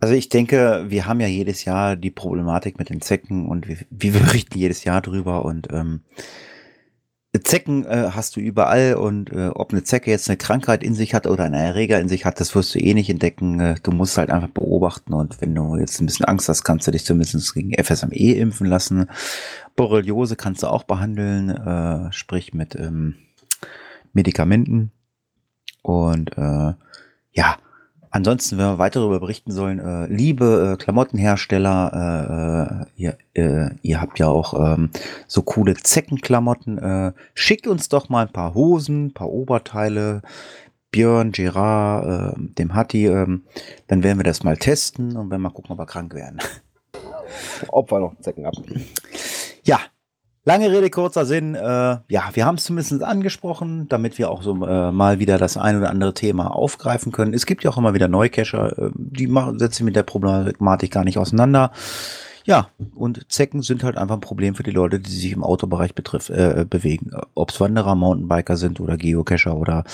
Also ich denke, wir haben ja jedes Jahr die Problematik mit den Zecken und wir, wir berichten jedes Jahr drüber und ähm, Zecken äh, hast du überall und äh, ob eine Zecke jetzt eine Krankheit in sich hat oder einen Erreger in sich hat, das wirst du eh nicht entdecken. Äh, du musst halt einfach beobachten und wenn du jetzt ein bisschen Angst hast, kannst du dich zumindest gegen FSME impfen lassen. Borreliose kannst du auch behandeln, äh, sprich mit ähm, Medikamenten. Und äh, ja, Ansonsten, wenn wir weiter darüber berichten sollen, äh, liebe äh, Klamottenhersteller, äh, ihr, äh, ihr habt ja auch ähm, so coole Zeckenklamotten. Äh, schickt uns doch mal ein paar Hosen, ein paar Oberteile. Björn, Gerard, äh, dem Hatti, äh, dann werden wir das mal testen und werden mal gucken, ob wir krank werden. Ob wir noch Zecken haben. Lange Rede, kurzer Sinn. Äh, ja, wir haben es zumindest angesprochen, damit wir auch so äh, mal wieder das ein oder andere Thema aufgreifen können. Es gibt ja auch immer wieder Neucacher, äh, die machen, setzen mit der Problematik gar nicht auseinander. Ja, und Zecken sind halt einfach ein Problem für die Leute, die sich im Autobereich betrifft, äh, bewegen. Ob es Wanderer, Mountainbiker sind oder Geocacher oder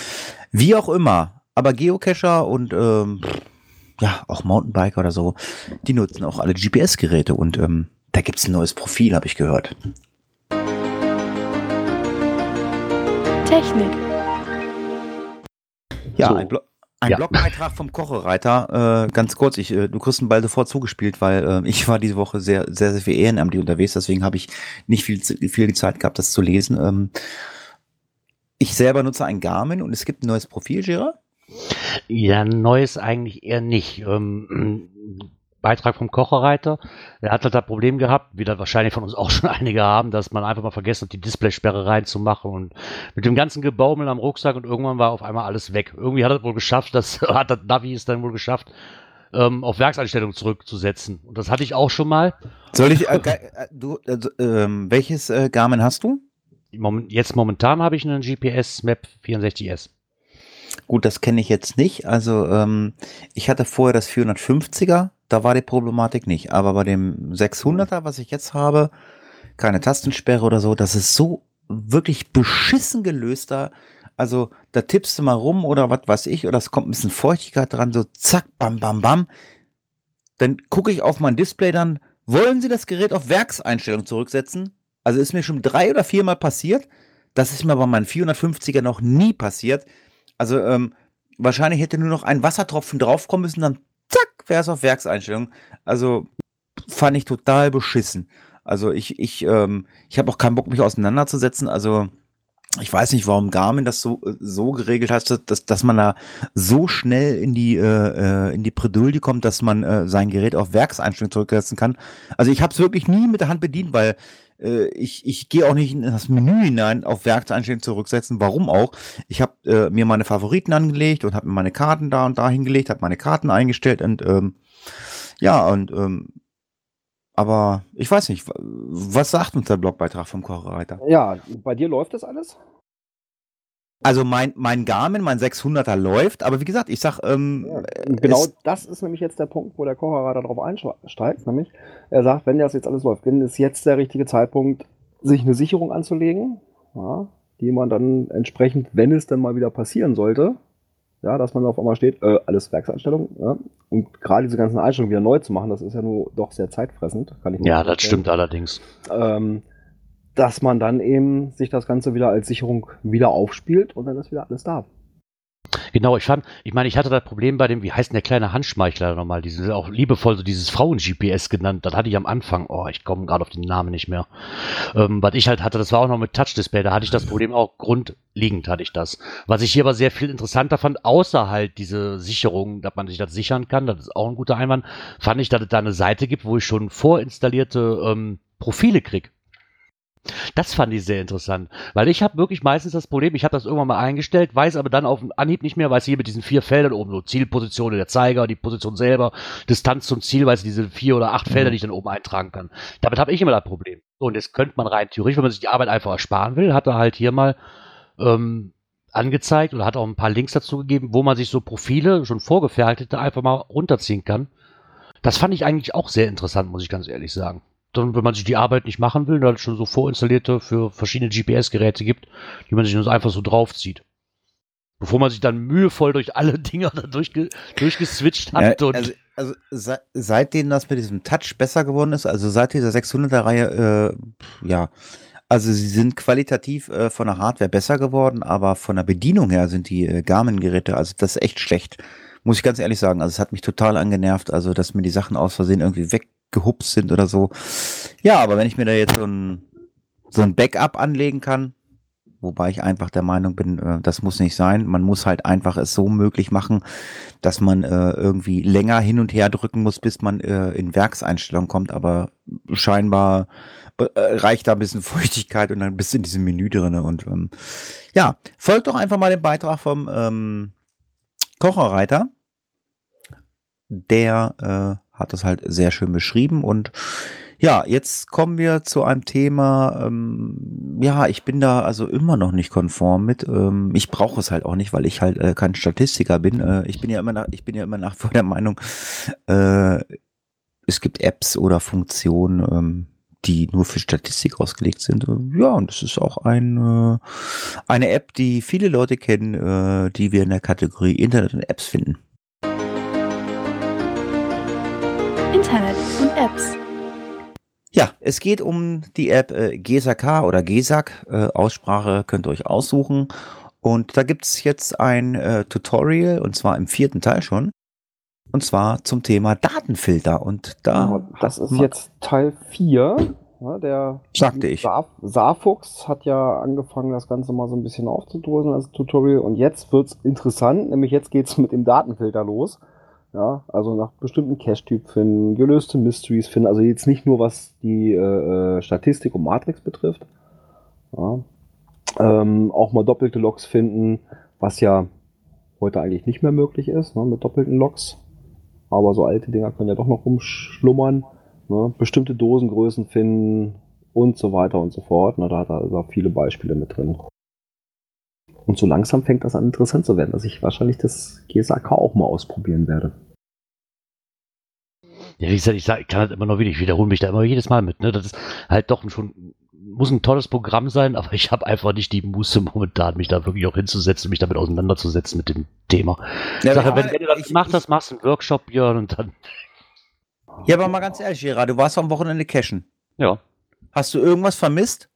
wie auch immer. Aber Geocacher und ähm, ja, auch Mountainbiker oder so, die nutzen auch alle GPS-Geräte und ähm, da gibt's ein neues Profil, habe ich gehört. Technik. Ja, So. ein, Blo ein Ja. Blogbeitrag vom Kochereiter. Äh, ganz kurz, ich, äh, du kriegst ihn bald sofort zugespielt, weil äh, ich war diese Woche sehr, sehr, sehr viel ehrenamtlich unterwegs, deswegen habe ich nicht viel, viel die Zeit gehabt, das zu lesen. Ähm, ich selber nutze ein Garmin und es gibt ein neues Profil, Gerard. Ja, Neues eigentlich eher nicht. Ähm, Beitrag vom Kocherreiter. Der hat halt das Problem gehabt, wie das wahrscheinlich von uns auch schon einige haben, dass man einfach mal vergessen hat, die Displaysperre reinzumachen und mit dem ganzen Gebaumel am Rucksack und irgendwann war auf einmal alles weg. Irgendwie hat er wohl geschafft, das hat das Navi es dann wohl geschafft, ähm, auf Werkseinstellung zurückzusetzen. Und das hatte ich auch schon mal. Soll ich, äh, äh, du, äh, ähm, welches äh, Garmin hast du? Moment, jetzt momentan habe ich einen GPS Map 64S. Gut, das kenne ich jetzt nicht. Also ähm, ich hatte vorher das 450er, da war die Problematik nicht. Aber bei dem 600er, was ich jetzt habe, keine Tastensperre oder so, das ist so wirklich beschissen gelöst da. Also da tippst du mal rum oder was weiß ich, oder es kommt ein bisschen Feuchtigkeit dran, so zack, bam, bam, bam. Dann gucke ich auf mein Display dann, wollen Sie das Gerät auf Werkseinstellung zurücksetzen? Also ist mir schon drei oder viermal passiert. Das ist mir bei meinem 450er noch nie passiert. Also ähm, wahrscheinlich hätte nur noch ein Wassertropfen draufkommen müssen, dann es auf Werkseinstellung. Also fand ich total beschissen. Also ich, ich, ähm, ich habe auch keinen Bock, mich auseinanderzusetzen. Also ich weiß nicht, warum Garmin das so, so geregelt hat, dass, dass man da so schnell in die, äh, äh, in die Bredouille kommt, dass man äh, sein Gerät auf Werkseinstellung zurücksetzen kann. Also ich habe es wirklich nie mit der Hand bedient, weil äh, ich, ich gehe auch nicht in das Menü hinein auf Werkseinstellung zurücksetzen. Warum auch? Ich habe äh, mir meine Favoriten angelegt und habe mir meine Karten da und da hingelegt, habe meine Karten eingestellt und ähm, ja, und ähm, aber ich weiß nicht, wa- was sagt uns der Blogbeitrag vom Kochreiter? Ja, bei dir läuft das alles? Also mein, mein Garmin, mein 600er läuft, aber wie gesagt, ich sag, ähm, Ja, genau das ist nämlich jetzt der Punkt, wo der Kocherer darauf einsteigt. Nämlich, er sagt, wenn das jetzt alles läuft, dann ist jetzt der richtige Zeitpunkt, sich eine Sicherung anzulegen, ja, die man dann entsprechend, wenn es dann mal wieder passieren sollte, ja, dass man auf einmal steht, äh, alles Werkseinstellung, ja, und gerade diese ganzen Einstellungen wieder neu zu machen, das ist ja nur doch sehr zeitfressend, kann ich mir Ja, das stimmt allerdings. ähm, dass man dann eben sich das Ganze wieder als Sicherung wieder aufspielt und dann ist wieder alles da. Genau, ich fand, ich meine, ich hatte das Problem bei dem, wie heißt denn der kleine Handschmeichler nochmal, diesen auch liebevoll so dieses Frauen-GPS genannt, das hatte ich am Anfang, oh, ich komme gerade auf den Namen nicht mehr. Ähm, was ich halt hatte, das war auch noch mit Touch-Display, da hatte ich das Problem auch grundlegend hatte ich das. Was ich hier aber sehr viel interessanter fand, außer halt diese Sicherung, dass man sich das sichern kann, das ist auch ein guter Einwand, fand ich, dass es da eine Seite gibt, wo ich schon vorinstallierte ähm, Profile krieg. Das fand ich sehr interessant, weil ich habe wirklich meistens das Problem, ich habe das irgendwann mal eingestellt, weiß aber dann auf den Anhieb nicht mehr, weiß hier mit diesen vier Feldern oben, so Zielposition, der Zeiger, die Position selber, Distanz zum Ziel, weiß diese vier oder acht Felder, die ich dann oben eintragen kann. Damit habe ich immer das Problem. So, und jetzt könnte man rein theoretisch, wenn man sich die Arbeit einfach ersparen will, hat er halt hier mal ähm, angezeigt oder hat auch ein paar Links dazu gegeben, wo man sich so Profile, schon vorgefertigte, einfach mal runterziehen kann. Das fand ich eigentlich auch sehr interessant, muss ich ganz ehrlich sagen dann, wenn man sich die Arbeit nicht machen will, dann schon so vorinstallierte für verschiedene GPS-Geräte gibt, die man sich nur einfach so draufzieht. Bevor man sich dann mühevoll durch alle Dinger da durchge durchgeswitcht hat. Ja, also, also se seitdem das mit diesem Touch besser geworden ist, also seit dieser 600er Reihe, äh, ja, Also sie sind qualitativ äh, von der Hardware besser geworden, aber von der Bedienung her sind die äh, Garmin-Geräte, also das ist echt schlecht. Muss ich ganz ehrlich sagen. Also es hat mich total angenervt, also dass mir die Sachen aus Versehen irgendwie weggehupst sind oder so. Ja, aber wenn ich mir da jetzt so ein, so ein Backup anlegen kann, wobei ich einfach der Meinung bin, äh, das muss nicht sein. Man muss halt einfach es so möglich machen, dass man äh, irgendwie länger hin und her drücken muss, bis man äh, in Werkseinstellung kommt, aber scheinbar reicht da ein bisschen Feuchtigkeit und dann bist du in diesem Menü drinne und ähm, ja, folgt doch einfach mal dem Beitrag vom ähm, Kocherreiter. Der äh, hat das halt sehr schön beschrieben und ja, jetzt kommen wir zu einem Thema. Ähm, ja, ich bin da also immer noch nicht konform mit. Ähm, ich brauche es halt auch nicht, weil ich halt äh, kein Statistiker bin. Äh, ich bin ja immer nach, ich bin ja immer nach vor der Meinung, äh, es gibt Apps oder Funktionen, ähm, die nur für Statistik ausgelegt sind. Äh, Ja, und es ist auch ein, äh, eine App, die viele Leute kennen, äh, die wir in der Kategorie Internet und Apps finden. Internet und Apps. Ja, es geht um die App äh, GESAK oder GESAK. Äh, Aussprache könnt ihr euch aussuchen. Und da gibt's jetzt ein äh, Tutorial, und zwar im vierten Teil schon. Und zwar zum Thema Datenfilter. Und da, Ja, das ist jetzt Teil 4. Ja, der Sagte ich. Saar, Saarfuchs hat ja angefangen, das Ganze mal so ein bisschen aufzudröseln als Tutorial. Und jetzt wird's interessant, nämlich jetzt geht's mit dem Datenfilter los. Ja, also nach bestimmten Cache-Typ finden, gelöste Mysteries finden. Also jetzt nicht nur was die äh, äh, Statistik und Matrix betrifft. Ja. Ähm, auch mal doppelte Logs finden, was ja heute eigentlich nicht mehr möglich ist, ne, mit doppelten Logs. Aber so alte Dinger können ja doch noch rumschlummern. Ne? Bestimmte Dosengrößen finden und so weiter und so fort. Ne? Da hat er also viele Beispiele mit drin. Und so langsam fängt das an interessant zu werden, dass ich wahrscheinlich das GSAK auch mal ausprobieren werde. Ja, wie gesagt, ich, sag, ich kann halt immer noch wieder, ich wiederhole mich da immer jedes Mal mit. Ne? Das ist halt doch schon, muss ein tolles Programm sein, aber ich habe einfach nicht die Muße momentan, mich da wirklich auch hinzusetzen, mich damit auseinanderzusetzen mit dem Thema. Ja, ich sage, aber wenn, wenn du das ich- machst, ich- das machst du einen Workshop, Björn, und dann, ja, aber mal ganz ehrlich, Gerard, du warst am Wochenende cashen. ja. Hast du irgendwas vermisst?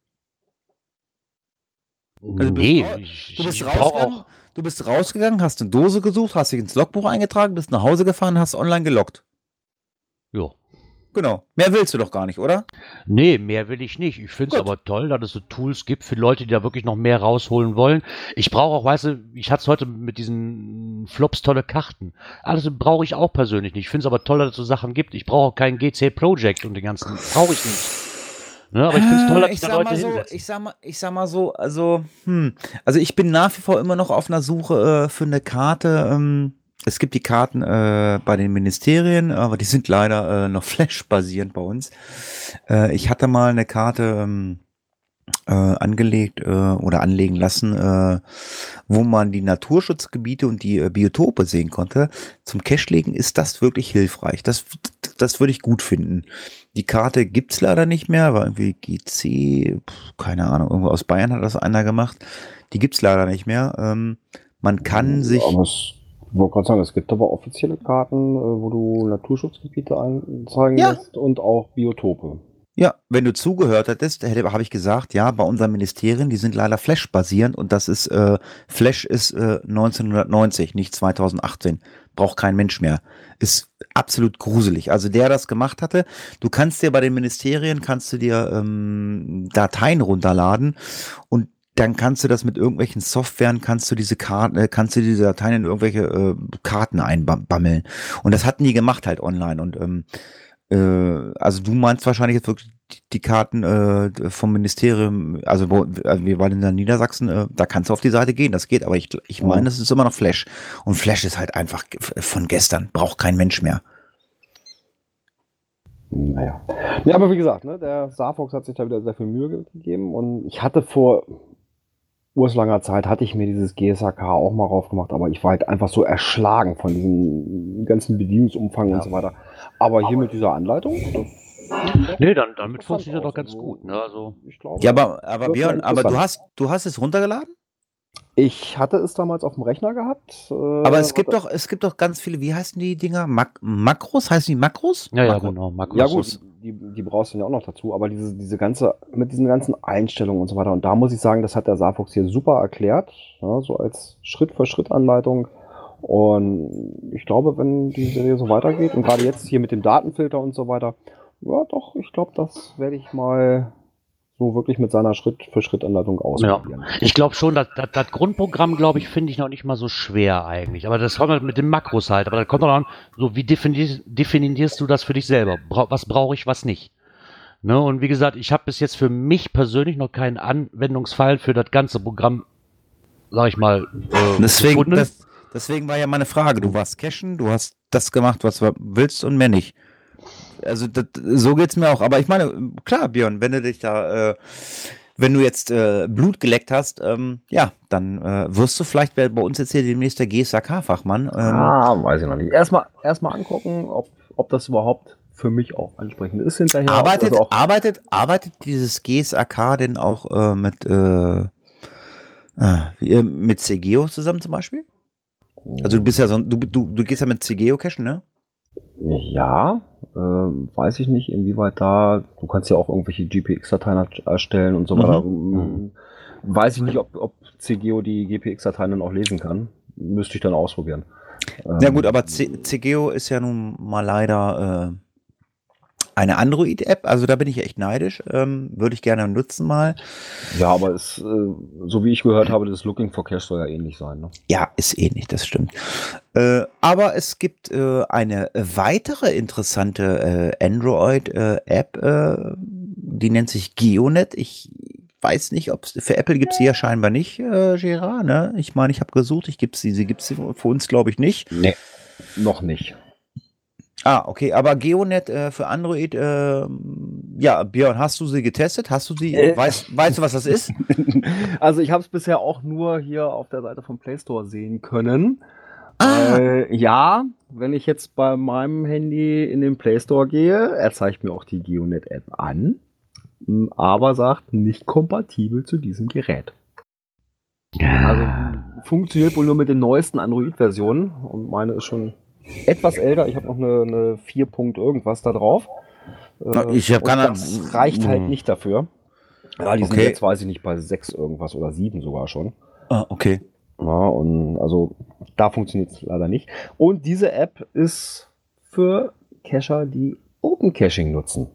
Also du bist nee, Du bist ich brauche rausgegangen, du bist rausgegangen, hast eine Dose gesucht, hast dich ins Logbuch eingetragen, bist nach Hause gefahren, hast online geloggt. Ja. Genau. Mehr willst du doch gar nicht, oder? Nee, mehr will ich nicht. Ich finde es aber toll, dass es so Tools gibt für Leute, die da wirklich noch mehr rausholen wollen. Ich brauche auch, weißt du, ich hatte es heute mit diesen Flops tolle Karten. Alles brauche ich auch persönlich nicht. Ich finde es aber toll, dass es so Sachen gibt. Ich brauche auch kein GC Project und den ganzen. Brauche ich nicht. Ne, aber ich finde es toll, dass ich sag Leute mal so, ich sag mal, ich sag mal so, also, hm, also ich bin nach wie vor immer noch auf einer Suche äh, für eine Karte. Ähm, es gibt die Karten äh, bei den Ministerien, aber die sind leider äh, noch Flash-basierend bei uns. Äh, ich hatte mal eine Karte ähm, äh, angelegt äh, oder anlegen lassen, äh, wo man die Naturschutzgebiete und die äh, Biotope sehen konnte. Zum Cache-Legen ist das wirklich hilfreich. Das, das würde ich gut finden. Die Karte gibt's leider nicht mehr, war irgendwie GC, keine Ahnung, irgendwo aus Bayern hat das einer gemacht. Die gibt's leider nicht mehr. Ähm, man kann sich, Aber es, ich wollte gerade sagen, es gibt aber offizielle Karten, äh, wo du Naturschutzgebiete einzeigen Ja. lässt und auch Biotope. Ja, wenn du zugehört hättest, hätte, habe ich gesagt, ja, bei unseren Ministerien, die sind leider Flash-basierend und das ist, äh, Flash ist äh, 1990, nicht 2018. Braucht kein Mensch mehr. Ist absolut gruselig. Also der das gemacht hatte, du kannst dir bei den Ministerien, kannst du dir ähm, Dateien runterladen und dann kannst du das mit irgendwelchen Softwaren, kannst du diese Karten, äh, kannst du diese Dateien in irgendwelche äh, Karten einbammeln. Und das hatten die gemacht halt online. Und ähm, äh, also du meinst wahrscheinlich jetzt wirklich die- Karten äh, vom Ministerium, also wo, also wir waren in der Niedersachsen, äh, da kannst du auf die Seite gehen, das geht, aber ich, ich meine, es ist immer noch Flash. Und Flash ist halt einfach von gestern, braucht kein Mensch mehr. Naja. Ja, aber wie gesagt, ne, der Saarfox hat sich da wieder sehr viel Mühe gegeben und ich hatte vor urslanger Zeit, hatte ich mir dieses GSAK auch mal raufgemacht, aber ich war halt einfach so erschlagen von diesem ganzen Bedienungsumfang und so weiter. Aber hier mit dieser Anleitung, Nee, dann, damit funktioniert das doch ganz also- gut. Ne? Also, ich glaube. Ja, aber, aber Björn, aber du hast, du hast es runtergeladen? Ich hatte es damals auf dem Rechner gehabt. äh, Aber es gibt doch, es gibt doch ganz viele, wie heißen die Dinger? Mak Makros? Heißen die Makros? ja, ja, Makro- genau. Markus. Ja gut, die, die brauchst du ja auch noch dazu, aber diese, diese ganze, mit diesen ganzen Einstellungen und so weiter. Und da muss ich sagen, das hat der Saarfuchs hier super erklärt, ja, so als Schritt-für-Schritt-Anleitung. Und ich glaube, wenn die Serie so weitergeht und gerade jetzt hier mit dem Datenfilter und so weiter, ja doch, ich glaube, das werde ich mal so wirklich mit seiner Schritt-für-Schritt-Anleitung ausprobieren. Ich glaube schon, dass, dass das Grundprogramm, glaube ich, finde ich noch nicht mal so schwer eigentlich. Aber das kommt halt mit den Makros halt. Aber da kommt dann an, so wie definierst, definierst du das für dich selber? Bra was brauche ich, was nicht? Ne? Und wie gesagt, ich habe bis jetzt für mich persönlich noch keinen Anwendungsfall für das ganze Programm, sag ich mal, äh, Deswegen, gefunden. das, deswegen war ja meine Frage. Du warst cashen, du hast das gemacht, was du willst und mehr nicht. Also das, so geht's mir auch. Aber ich meine, klar, Björn, wenn du dich da, äh, wenn du jetzt äh, Blut geleckt hast, ähm, ja, dann äh, wirst du vielleicht bei uns jetzt hier demnächst der GSAK-Fachmann. Ähm, Ah, weiß ich noch nicht. Erstmal erstmal angucken, ob, ob das überhaupt für mich auch ansprechend ist hinterher. arbeitet, Also arbeitet, arbeitet dieses GSAK denn auch äh, mit, äh, äh, mit CGO zusammen zum Beispiel? Also du bist ja so, du, du, du gehst ja mit CGO cashen, ne? Ja, äh, weiß ich nicht, inwieweit da, du kannst ja auch irgendwelche GPX-Dateien erstellen und so Mhm. weiter. Ähm, Weiß ich nicht, ob, ob CGO die GPX-Dateien dann auch lesen kann. Müsste ich dann ausprobieren. Ja Ähm, gut, aber C CGO ist ja nun mal leider äh, eine Android-App, also da bin ich echt neidisch. Ähm, Würde ich gerne nutzen mal. Ja, aber es, äh, so wie ich gehört habe, das Looking for Cache soll ja ähnlich sein. Ne? Ja, ist ähnlich, das stimmt. Äh, aber es gibt äh, eine weitere interessante äh, Android-App, äh, die nennt sich Geonet. Ich weiß nicht, ob es für Apple gibt sie ja scheinbar nicht, äh, Gerard. Ne? Ich meine, ich habe gesucht, ich gibt's sie, sie gibt sie für uns, glaube ich, nicht. Nee. Noch nicht. Ah, okay, aber Geonet äh, für Android, äh, ja, Björn, hast du sie getestet? Hast du sie, Äh. weißt, weißt du, was das ist? Also ich habe es bisher auch nur hier auf der Seite vom Play Store sehen können. Ah. Ja, wenn ich jetzt bei meinem Handy in den Play Store gehe, er zeigt mir auch die Geonet-App an, aber sagt nicht kompatibel zu diesem Gerät. Also funktioniert wohl nur mit den neuesten Android-Versionen und meine ist schon etwas älter. Ich habe noch eine, eine 4 Punkt irgendwas da drauf. Na, ich hab und keine- Das reicht halt Mhm. nicht dafür. Ja, die sind Okay. jetzt, weiß ich nicht, bei 6 irgendwas oder 7 sogar schon. Ah, okay. Ja, und also da funktioniert es leider nicht. Und diese App ist für Cacher, die Open Caching nutzen.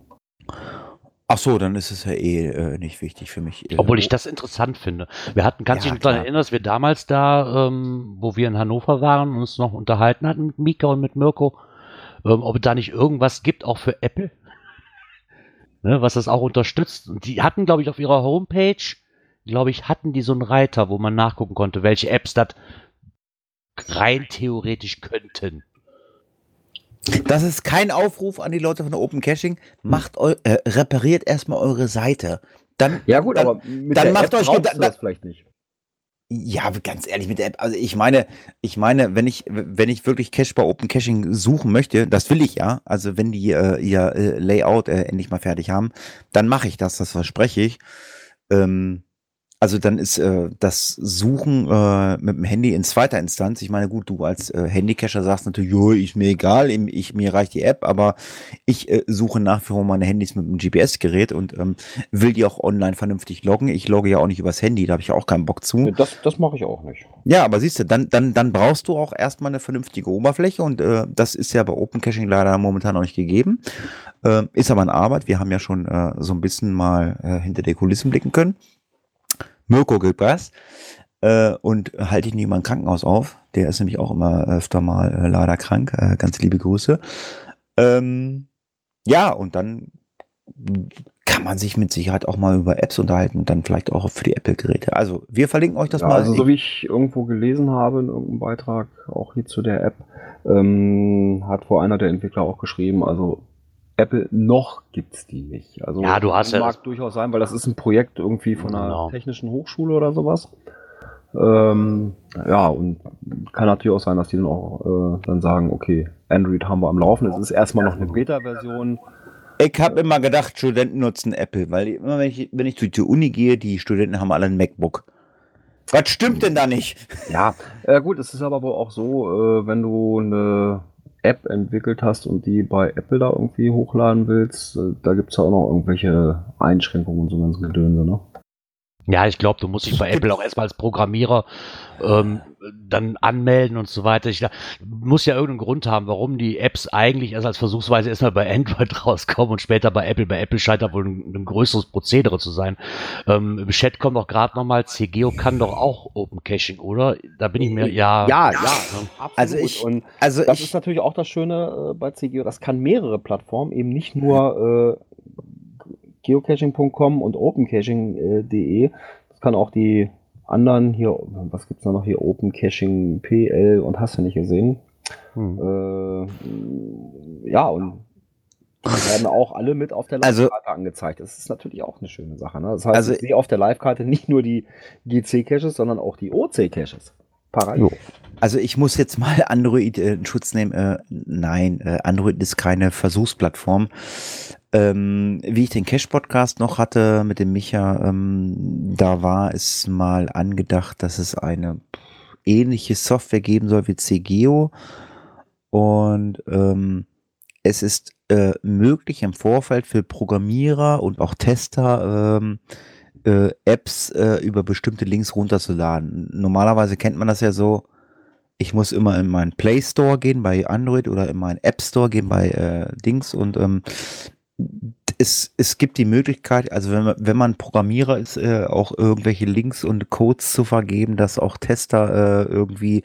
Ach so, dann ist es ja eh äh, nicht wichtig für mich. Äh, Obwohl ich das interessant finde. Wir hatten, kannst du Ja, dich daran erinnern, dass wir damals da, ähm, wo wir in Hannover waren und uns noch unterhalten hatten mit Mika und mit Mirko, ähm, ob es da nicht irgendwas gibt, auch für Apple, ne, was das auch unterstützt. Und die hatten, glaube ich, auf ihrer Homepage, glaube ich, hatten die so einen Reiter, wo man nachgucken konnte, welche Apps das rein theoretisch könnten. Das ist kein Aufruf an die Leute von Open Caching. Macht eu äh, repariert erstmal eure Seite. Dann, Ja gut, dann, aber mit dann der macht App euch du das vielleicht nicht. Ja, ganz ehrlich mit der App. Also ich meine, ich meine, wenn ich, wenn ich wirklich Cache bei Open Caching suchen möchte, das will ich ja. Also wenn die äh, ihr äh, Layout äh, endlich mal fertig haben, dann mache ich das. Das verspreche ich. Ähm, also dann ist äh, das Suchen äh, mit dem Handy in zweiter Instanz. Ich meine, gut, du als äh, Handycacher sagst natürlich, jo, ist mir egal, ich, mir reicht die App, aber ich äh, suche nach wie vor meine Handys mit dem GPS-Gerät und ähm, will die auch online vernünftig loggen. Ich logge ja auch nicht übers Handy, da habe ich auch keinen Bock zu. Das, das mache ich auch nicht. Ja, aber siehst du, dann, dann, dann brauchst du auch erstmal eine vernünftige Oberfläche und äh, das ist ja bei Open Caching leider momentan noch nicht gegeben. Äh, ist aber eine Arbeit. Wir haben ja schon äh, so ein bisschen mal äh, hinter die Kulissen blicken können. Mirko das. Äh, und halte ich nicht mal im Krankenhaus auf. Der ist nämlich auch immer öfter mal äh, leider krank. Äh, ganz liebe Grüße. Ähm, ja, und dann kann man sich mit Sicherheit auch mal über Apps unterhalten und dann vielleicht auch für die Apple-Geräte. Also wir verlinken euch das Ja, mal. also so wie ich irgendwo gelesen habe in irgendeinem Beitrag, auch hier zu der App, ähm, hat vor einer der Entwickler auch geschrieben, also Apple noch gibt's die nicht. Also Ja, du hast ja mag durchaus sein, weil das ist ein Projekt irgendwie von einer Genau. technischen Hochschule oder sowas. Ähm, ja, und kann natürlich auch sein, dass die dann auch äh, dann sagen, okay, Android haben wir am Laufen. Es ist erstmal noch eine Beta-Version. Ich habe immer gedacht, Studenten nutzen Apple, weil immer wenn ich, wenn ich zu der Uni gehe, die Studenten haben alle ein MacBook. Was stimmt denn da nicht? Ja, äh, gut, es ist aber wohl auch so, äh, wenn du eine App entwickelt hast und die bei Apple da irgendwie hochladen willst, äh, da gibt es ja auch noch irgendwelche Einschränkungen und so ganz Gedönse, ne? Ja, ich glaube, du musst dich bei Apple auch erstmal als Programmierer ähm, dann anmelden und so weiter. Ich muss ja irgendeinen Grund haben, warum die Apps eigentlich erst als Versuchsweise erstmal bei Android rauskommen und später bei Apple. Bei Apple scheint da wohl ein, ein größeres Prozedere zu sein. Ähm, Im Chat kommt doch gerade nochmal, CGO kann doch auch Open Caching, oder? Da bin ich mir, ja. Ja, ja, absolut. Also ich- und Also das ich, ist natürlich auch das Schöne äh, bei CGO. Das kann mehrere Plattformen, eben nicht nur äh, geocaching.com und opencaching.de. Das kann auch die anderen hier, was gibt's da noch hier? Open Caching PL und hast du nicht gesehen. Hm. Äh, ja, und die werden auch alle mit auf der Also- Live-Karte angezeigt. Das ist natürlich auch eine schöne Sache. Ne? Das heißt, Also- ich sehe auf der Live-Karte nicht nur die GC-Caches, sondern auch die OC-Caches. Parallel. Also ich muss jetzt mal Android äh, in Schutz nehmen. Äh, nein, äh, Android ist keine Versuchsplattform. Ähm, wie ich den Cache-Podcast noch hatte mit dem Micha, ähm, da war es mal angedacht, dass es eine ähnliche Software geben soll wie CGO. Und ähm, es ist äh, möglich im Vorfeld für Programmierer und auch Tester ähm, äh, Apps äh, über bestimmte Links runterzuladen. Normalerweise kennt man das ja so, ich muss immer in meinen Play Store gehen bei Android oder in meinen App Store gehen bei äh, Dings und ähm, es, es gibt die Möglichkeit, also wenn man, wenn man Programmierer ist, äh, auch irgendwelche Links und Codes zu vergeben, dass auch Tester äh, irgendwie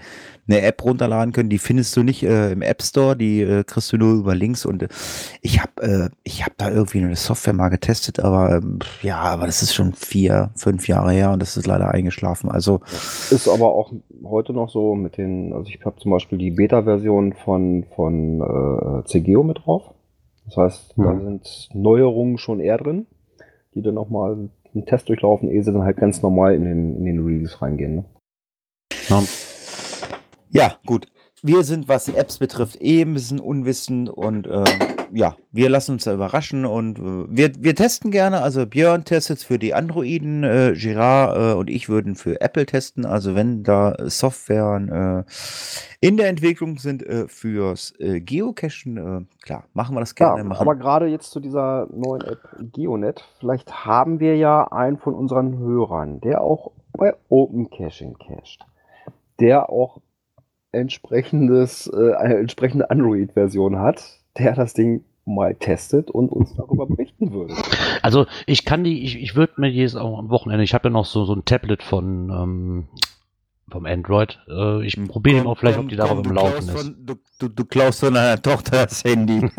eine App runterladen können. Die findest du nicht äh, im App Store, die äh, kriegst du nur über Links und äh, ich habe äh, habe da irgendwie eine Software mal getestet, aber ähm, ja, aber das ist schon vier, fünf Jahre her und das ist leider eingeschlafen. Also Ist aber auch heute noch so mit den, also ich habe zum Beispiel die Beta-Version von, von äh, CGO mit drauf. Das heißt, da Mhm. sind Neuerungen schon eher drin, die dann nochmal einen Test durchlaufen, ehe sie dann halt ganz normal in den, in den Release reingehen. Ne? Ja, gut. Wir sind, was die Apps betrifft, eh ein bisschen unwissend und äh, ja, wir lassen uns da überraschen und äh, wir, wir testen gerne. Also Björn testet für die Androiden, äh, Girard äh, und ich würden für Apple testen. Also wenn da Softwaren äh, in der Entwicklung sind äh, fürs äh, Geocachen, klar, machen wir das Ja, gerne. machen. aber gerade jetzt zu dieser neuen App GeoNet, vielleicht haben wir ja einen von unseren Hörern, der auch bei Open Caching cached, der auch entsprechendes, äh, eine entsprechende Android-Version hat, der das Ding mal testet und uns darüber berichten würde. Also ich kann die, ich, ich würde mir jetzt auch am Wochenende, ich habe ja noch so, so ein Tablet von ähm, vom Android. Äh, ich probiere mal vielleicht, ob die darauf im Laufen ist. Von, du, du, du klaust von deiner Tochter das Handy.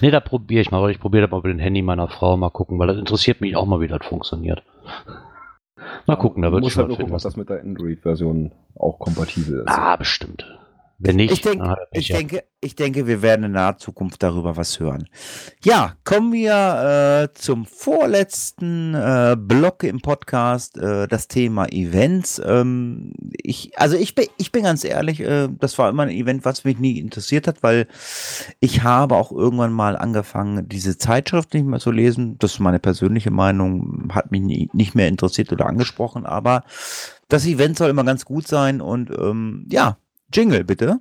nee, da probiere ich mal, weil ich probiere das mal mit dem Handy meiner Frau mal gucken, weil das interessiert mich auch mal, wie das funktioniert. Mal gucken, da wird Muss schon halt nur was gucken, ob finden. das mit der Android-Version auch kompatibel ist. Ah, bestimmt. Wenn nicht, Ich, denk, dann hat er Pech ich, gehabt. denke, ich denke, wir werden in naher Zukunft darüber was hören. Ja, kommen wir äh, zum vorletzten äh, Block im Podcast, äh, das Thema Events. Ähm, ich, also ich bin, ich bin ganz ehrlich, äh, das war immer ein Event, was mich nie interessiert hat, weil ich habe auch irgendwann mal angefangen, diese Zeitschrift nicht mehr zu lesen. Das ist meine persönliche Meinung, hat mich nie, nicht mehr interessiert oder angesprochen, aber das Event soll immer ganz gut sein und ähm, ja, Jingle bitte.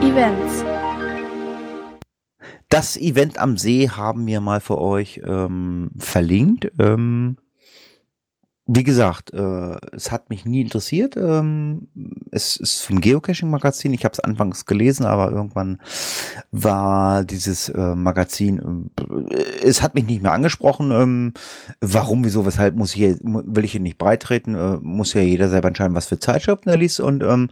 Events. Das Event am See haben wir mal für euch ähm, verlinkt. Ähm, wie gesagt, äh, es hat mich nie interessiert. Ähm, es ist vom Geocaching-Magazin. Ich habe es anfangs gelesen, aber irgendwann war dieses äh, Magazin, äh, es hat mich nicht mehr angesprochen. Ähm, warum, wieso, weshalb muss ich hier, will ich hier nicht breitreten? Äh, muss ja jeder selber entscheiden, was für Zeitschriften er liest. Und ähm,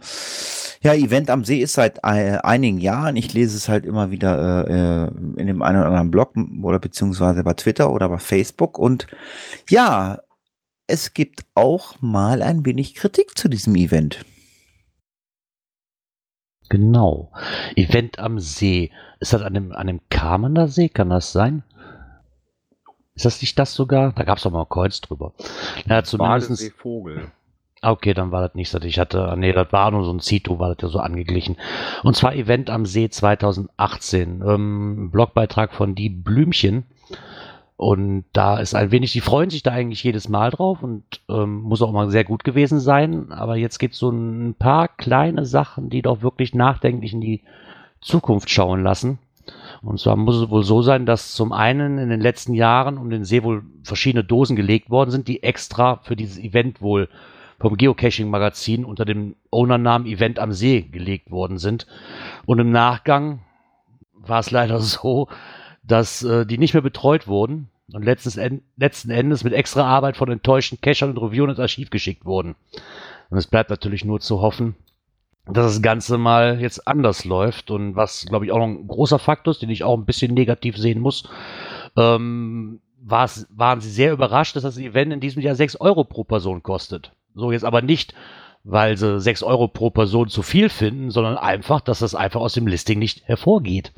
ja, Event am See ist seit äh, einigen Jahren. Ich lese es halt immer wieder äh, äh, in dem einen oder anderen Blog oder beziehungsweise bei Twitter oder bei Facebook. Und ja, es gibt auch mal ein wenig Kritik zu diesem Event. Genau. Event am See. Ist das an dem, an dem Kamener See? Kann das sein? Ist das nicht das sogar? Da gab es doch mal Coins drüber. Ja, zumindest. Vogel. Ah, Okay, dann war das nicht so. Ich hatte, ah, nee, das war nur so ein Zito, war das ja so angeglichen. Und zwar Event am See 2018. Ähm, Blogbeitrag von Die Blümchen. Und da ist ein wenig, die freuen sich da eigentlich jedes Mal drauf und ähm, muss auch mal sehr gut gewesen sein. Aber jetzt gibt es so ein paar kleine Sachen, die doch wirklich nachdenklich in die Zukunft schauen lassen. Und zwar muss es wohl so sein, dass zum einen in den letzten Jahren um den See wohl verschiedene Dosen gelegt worden sind, die extra für dieses Event wohl vom Geocaching-Magazin unter dem Ownernamen Event am See gelegt worden sind. Und im Nachgang war es leider so, dass äh, die nicht mehr betreut wurden und letztes en letzten Endes mit extra Arbeit von enttäuschten Cachern und Reviewern ins Archiv geschickt wurden. Und es bleibt natürlich nur zu hoffen, dass das Ganze mal jetzt anders läuft und was, glaube ich, auch noch ein großer Faktor ist, den ich auch ein bisschen negativ sehen muss, ähm, waren sie sehr überrascht, dass das Event in diesem Jahr 6 Euro pro Person kostet. So jetzt aber nicht, weil sie 6 Euro pro Person zu viel finden, sondern einfach, dass das einfach aus dem Listing nicht hervorgeht.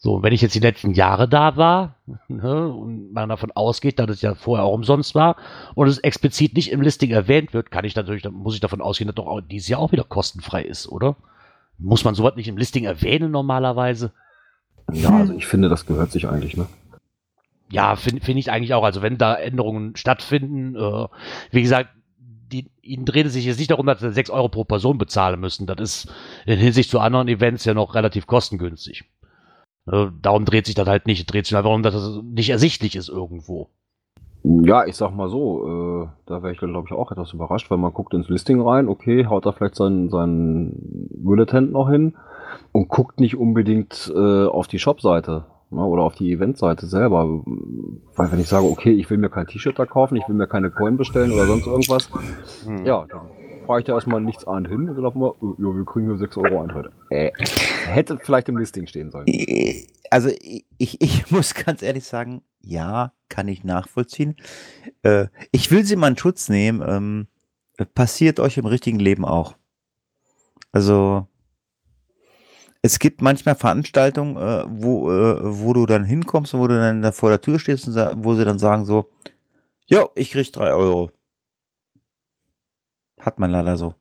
So, wenn ich jetzt die letzten Jahre da war ne, und man davon ausgeht, dass es ja vorher auch umsonst war und es explizit nicht im Listing erwähnt wird, kann ich natürlich, dann muss ich davon ausgehen, dass doch auch dieses Jahr auch wieder kostenfrei ist, oder? Muss man sowas nicht im Listing erwähnen normalerweise? Ja, also ich finde, das gehört sich eigentlich, ne? Ja, finde find ich eigentlich auch. Also wenn da Änderungen stattfinden, äh, wie gesagt, die, ihnen dreht es sich jetzt nicht darum, dass sie 6 Euro pro Person bezahlen müssen. Das ist in Hinsicht zu anderen Events ja noch relativ kostengünstig. Äh, darum dreht sich das halt nicht. Dreht sich einfach darum, dass es nicht ersichtlich ist irgendwo. Ja, ich sag mal so, äh, da wäre ich glaube ich auch etwas überrascht, weil man guckt ins Listing rein, okay, haut da vielleicht seinen, seinen Bulletin noch hin und guckt nicht unbedingt äh, auf die Shop-Seite ne, oder auf die Event-Seite selber. Weil wenn ich sage, okay, ich will mir kein T-Shirt da kaufen, ich will mir keine Coin bestellen oder sonst irgendwas, hm. ja, dann fahre ich da erstmal nichts an hin und dann laufen wir, ja, wir kriegen nur 6 Euro Eintritt. Äh, hätte vielleicht im Listing stehen sollen. Also ich, ich muss ganz ehrlich sagen, ja, kann ich nachvollziehen. Äh, ich will sie mal in Schutz nehmen. Ähm, passiert euch im richtigen Leben auch. Also es gibt manchmal Veranstaltungen, äh, wo, äh, wo du dann hinkommst und wo du dann da vor der Tür stehst und wo sie dann sagen so, jo, ich krieg drei Euro. Hat man leider so.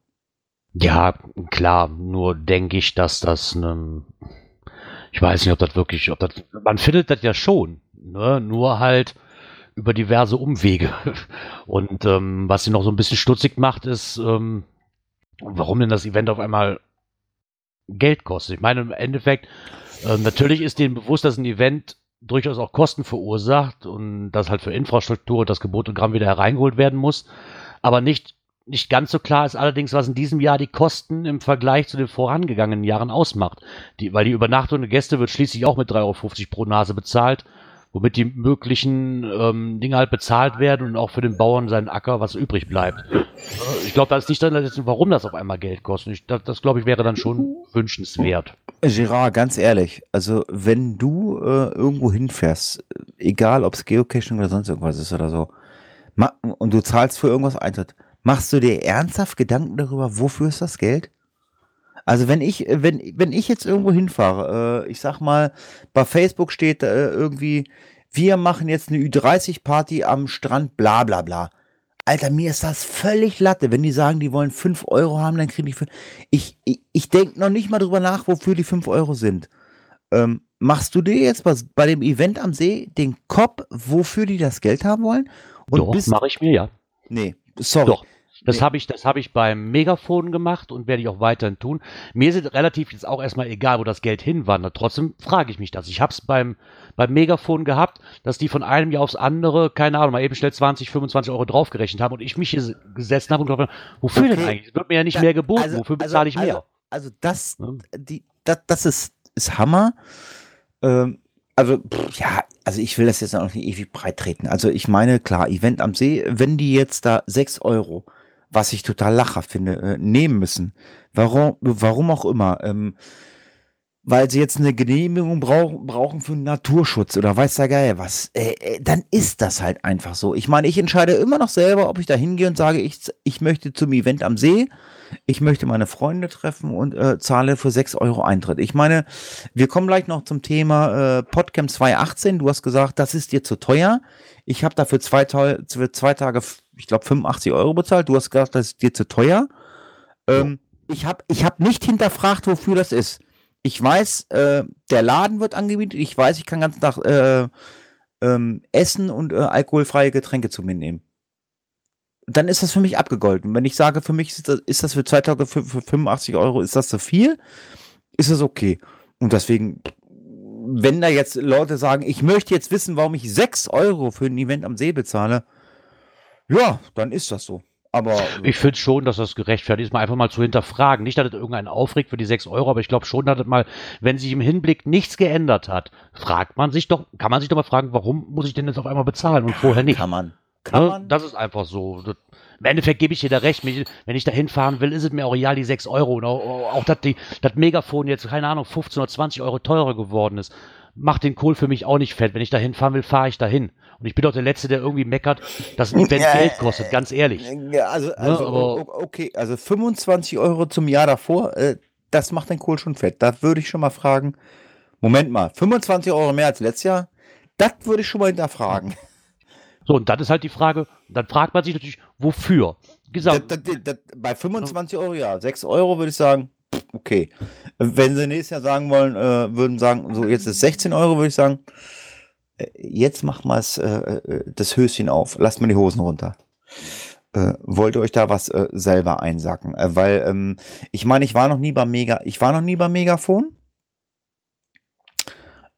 Ja, klar, nur denke ich, dass das ne, ich weiß nicht, ob das wirklich, ob das, man findet das ja schon, ne? nur halt über diverse Umwege. Und ähm, was sie noch so ein bisschen stutzig macht, ist, ähm, warum denn das Event auf einmal Geld kostet. Ich meine, im Endeffekt, äh, natürlich ist denen bewusst, dass ein Event durchaus auch Kosten verursacht und dass halt für Infrastruktur das Gebotogramm wieder hereingeholt werden muss, aber nicht nicht ganz so klar ist allerdings, was in diesem Jahr die Kosten im Vergleich zu den vorangegangenen Jahren ausmacht. Die, weil die Übernachtung der Gäste wird schließlich auch mit 3,50 Euro pro Nase bezahlt, womit die möglichen ähm, Dinge halt bezahlt werden und auch für den Bauern seinen Acker was übrig bleibt. Ich glaube, da ist nicht dann, warum das auf einmal Geld kostet. Ich, das, das glaube ich, wäre dann schon wünschenswert. Gerard, ganz ehrlich, also wenn du äh, irgendwo hinfährst, egal ob es Geocaching oder sonst irgendwas ist oder so, und du zahlst für irgendwas Eintritt, Machst du dir ernsthaft Gedanken darüber, wofür ist das Geld? Also wenn ich, wenn, wenn ich jetzt irgendwo hinfahre, äh, ich sag mal, bei Facebook steht äh, irgendwie, wir machen jetzt eine Ü30-Party am Strand, bla bla bla. Alter, mir ist das völlig Latte. Wenn die sagen, die wollen 5 Euro haben, dann kriege ich 5. Ich, ich, ich denke noch nicht mal drüber nach, wofür die 5 Euro sind. Ähm, machst du dir jetzt bei, bei dem Event am See den Kopf, wofür die das Geld haben wollen? Und Doch, mache ich mir ja. Nee, sorry. Doch. Das nee. habe ich, das habe ich beim Megafon gemacht und werde ich auch weiterhin tun. Mir ist es relativ jetzt auch erstmal egal, wo das Geld hinwandert. Trotzdem frage ich mich das. Ich habe es beim, beim Megafon gehabt, dass die von einem Jahr aufs andere, keine Ahnung, mal eben schnell 20, 25 Euro draufgerechnet haben und ich mich hier gesessen habe und gedacht, wofür okay. denn eigentlich? Es wird mir ja nicht da, mehr geboten. Also, wofür bezahle also, ich mehr? Also, also das, die, das, das ist, ist Hammer. Ähm, also, pff, ja, also ich will das jetzt auch nicht ewig breit treten. Also ich meine, klar, Event am See, wenn die jetzt da 6 Euro was ich total lachhaft finde, äh, nehmen müssen. Warum, warum auch immer. Ähm, weil sie jetzt eine Genehmigung brauch, brauchen für Naturschutz oder weiß der Geil was, äh, äh, dann ist das halt einfach so. Ich meine, ich entscheide immer noch selber, ob ich da hingehe und sage, ich, ich möchte zum Event am See, ich möchte meine Freunde treffen und äh, zahle für 6 Euro Eintritt. Ich meine, wir kommen gleich noch zum Thema äh, Podcamp 2018. Du hast gesagt, das ist dir zu teuer. Ich habe dafür zwei, für zwei Tage, ich glaube, 85 Euro bezahlt. Du hast gesagt, das ist dir zu teuer. Ähm, ich habe ich hab nicht hinterfragt, wofür das ist. Ich weiß, äh, der Laden wird angemietet. Ich weiß, ich kann ganz nach äh, ähm, Essen und äh, alkoholfreie Getränke zu mir nehmen. Dann ist das für mich abgegolten. Wenn ich sage, für mich ist das, ist das für zwei Tage für, für 85 Euro, ist das zu viel, ist das okay. Und deswegen, wenn da jetzt Leute sagen, ich möchte jetzt wissen, warum ich 6 Euro für ein Event am See bezahle, ja, dann ist das so. Aber Ich finde schon, dass das gerechtfertigt ist, mal einfach mal zu hinterfragen. Nicht, dass das irgendeinen aufregt für die 6 Euro, aber ich glaube schon, dass das mal, wenn sich im Hinblick nichts geändert hat, fragt man sich doch, kann man sich doch mal fragen, warum muss ich denn jetzt auf einmal bezahlen und vorher nicht? kann man. Ne? Das ist einfach so. Das, Im Endeffekt gebe ich dir da recht. Mich, wenn ich da hinfahren will, ist es mir auch real die 6 Euro. Und auch, auch dass das Megafon jetzt, keine Ahnung, 15 oder 20 Euro teurer geworden ist, macht den Kohl für mich auch nicht fett. Wenn ich da hinfahren will, fahre ich dahin. Und ich bin doch der Letzte, der irgendwie meckert, dass ein Event Ja, Geld kostet, ganz ehrlich. Ja, also, also aber- o- okay, also 25 Euro zum Jahr davor, äh, das macht den Kohl schon fett. Da würde ich schon mal fragen, Moment mal, 25 Euro mehr als letztes Jahr? Das würde ich schon mal hinterfragen. So, und das ist halt die Frage, dann fragt man sich natürlich, wofür? Das, Gesagt, das, das, bei 25 Euro, ja, 6 Euro würde ich sagen, okay. Wenn sie nächstes Jahr sagen wollen, äh, würden sagen, so jetzt ist 16 Euro, würde ich sagen, äh, jetzt macht mal äh, äh, das Höschen auf, lasst mal die Hosen runter. Äh, wollt ihr euch da was äh, selber einsacken? Äh, weil, ähm, ich meine, ich war noch nie beim Mega, ich war noch nie beim Megafon.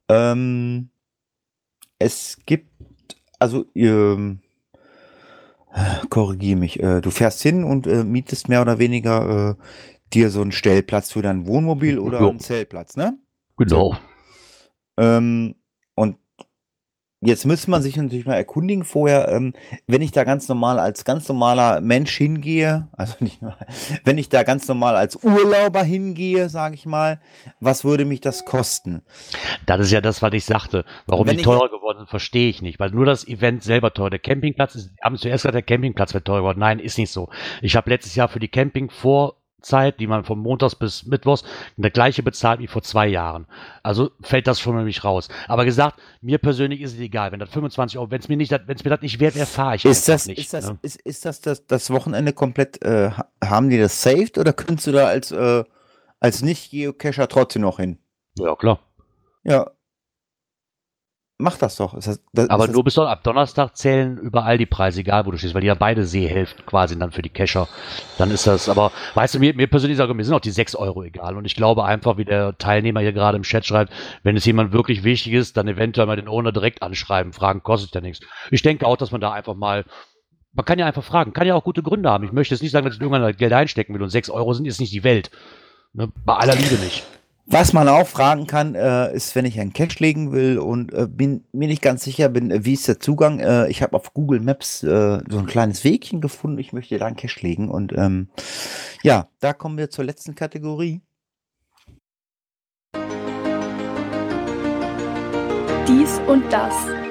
Ähm, es gibt, also, ähm, korrigiere mich, äh, du fährst hin und äh, mietest mehr oder weniger äh, dir so einen Stellplatz für dein Wohnmobil oder Ja. einen Zeltplatz, ne? genau. Ähm, und jetzt müsste man sich natürlich mal erkundigen vorher, ähm, wenn ich da ganz normal als ganz normaler Mensch hingehe, also nicht nur, wenn ich da ganz normal als Urlauber hingehe, sage ich mal, was würde mich das kosten? Das ist ja das, was ich sagte. Warum Wenn die ich- teurer geworden sind, verstehe ich nicht. Weil nur das Event selber teuer. Der Campingplatz ist, haben zuerst gesagt, der Campingplatz wird teurer geworden. Nein, ist nicht so. Ich habe letztes Jahr für die Campingvorzeit, die man von Montags bis Mittwochs, der gleiche bezahlt wie vor zwei Jahren. Also fällt das schon nämlich raus. Aber gesagt, mir persönlich ist es egal. Wenn das 25 Euro, wenn es mir nicht, wenn es mir das nicht wert wäre, fahre ich Ist das, nicht. ist das, ne? ist, ist das, das das Wochenende komplett, äh, ha- haben die das saved oder könntest du da als, äh, als Nicht-Geocacher trotzdem noch hin? Ja, klar. Ja. Mach das doch. Das, das, Aber nur bis ab Donnerstag zählen überall die Preise, egal wo du stehst, weil die ja beide Seehälften quasi dann für die Cacher. Dann ist das, aber weißt du, mir, mir persönlich sage, mir sind auch die 6 Euro egal. Und ich glaube einfach, wie der Teilnehmer hier gerade im Chat schreibt, wenn es jemand wirklich wichtig ist, dann eventuell mal den Owner direkt anschreiben. Fragen kostet ja nichts. Ich denke auch, dass man da einfach mal, man kann ja einfach fragen, kann ja auch gute Gründe haben. Ich möchte jetzt nicht sagen, dass ich irgendwann Geld einstecken will und 6 Euro sind jetzt nicht die Welt. Ne? Bei aller Liebe nicht. Was man auch fragen kann, äh, ist, wenn ich einen Cache legen will und äh, bin mir nicht ganz sicher bin, äh, wie ist der Zugang. Äh, ich habe auf Google Maps äh, so ein kleines Wegchen gefunden. Ich möchte da einen Cache legen und ähm, ja, da kommen wir zur letzten Kategorie. Dies und das.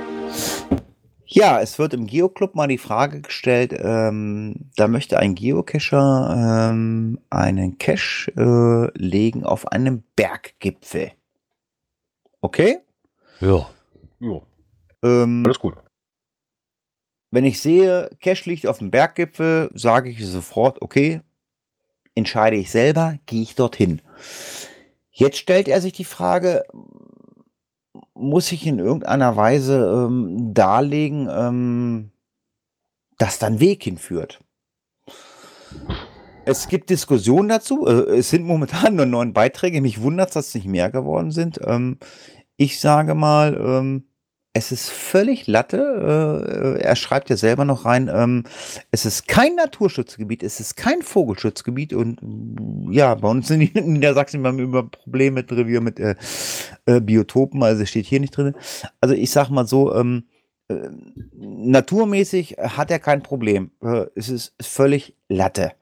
Ja, es wird im Geoclub mal die Frage gestellt, ähm, da möchte ein Geocacher ähm, einen Cache äh, legen auf einem Berggipfel. Okay? Ja. Jo, Ähm, alles gut. wenn ich sehe, Cache liegt auf dem Berggipfel, sage ich sofort, okay, entscheide ich selber, gehe ich dorthin. Jetzt stellt er sich die Frage, muss ich in irgendeiner Weise ähm, darlegen, ähm, dass da ein Weg hinführt? Es gibt Diskussionen dazu. Äh, es sind momentan nur neun Beiträge. Mich wundert, dass es nicht mehr geworden sind. Ähm, ich sage mal, ähm, es ist völlig Latte. Äh, er schreibt ja selber noch rein, ähm, es ist kein Naturschutzgebiet, es ist kein Vogelschutzgebiet und mm, ja, bei uns in Niedersachsen haben wir immer Probleme mit Revier, mit äh, äh, Biotopen, also steht hier nicht drin. Also ich sag mal so, ähm, äh, naturmäßig hat er kein Problem. Es ist völlig Latte.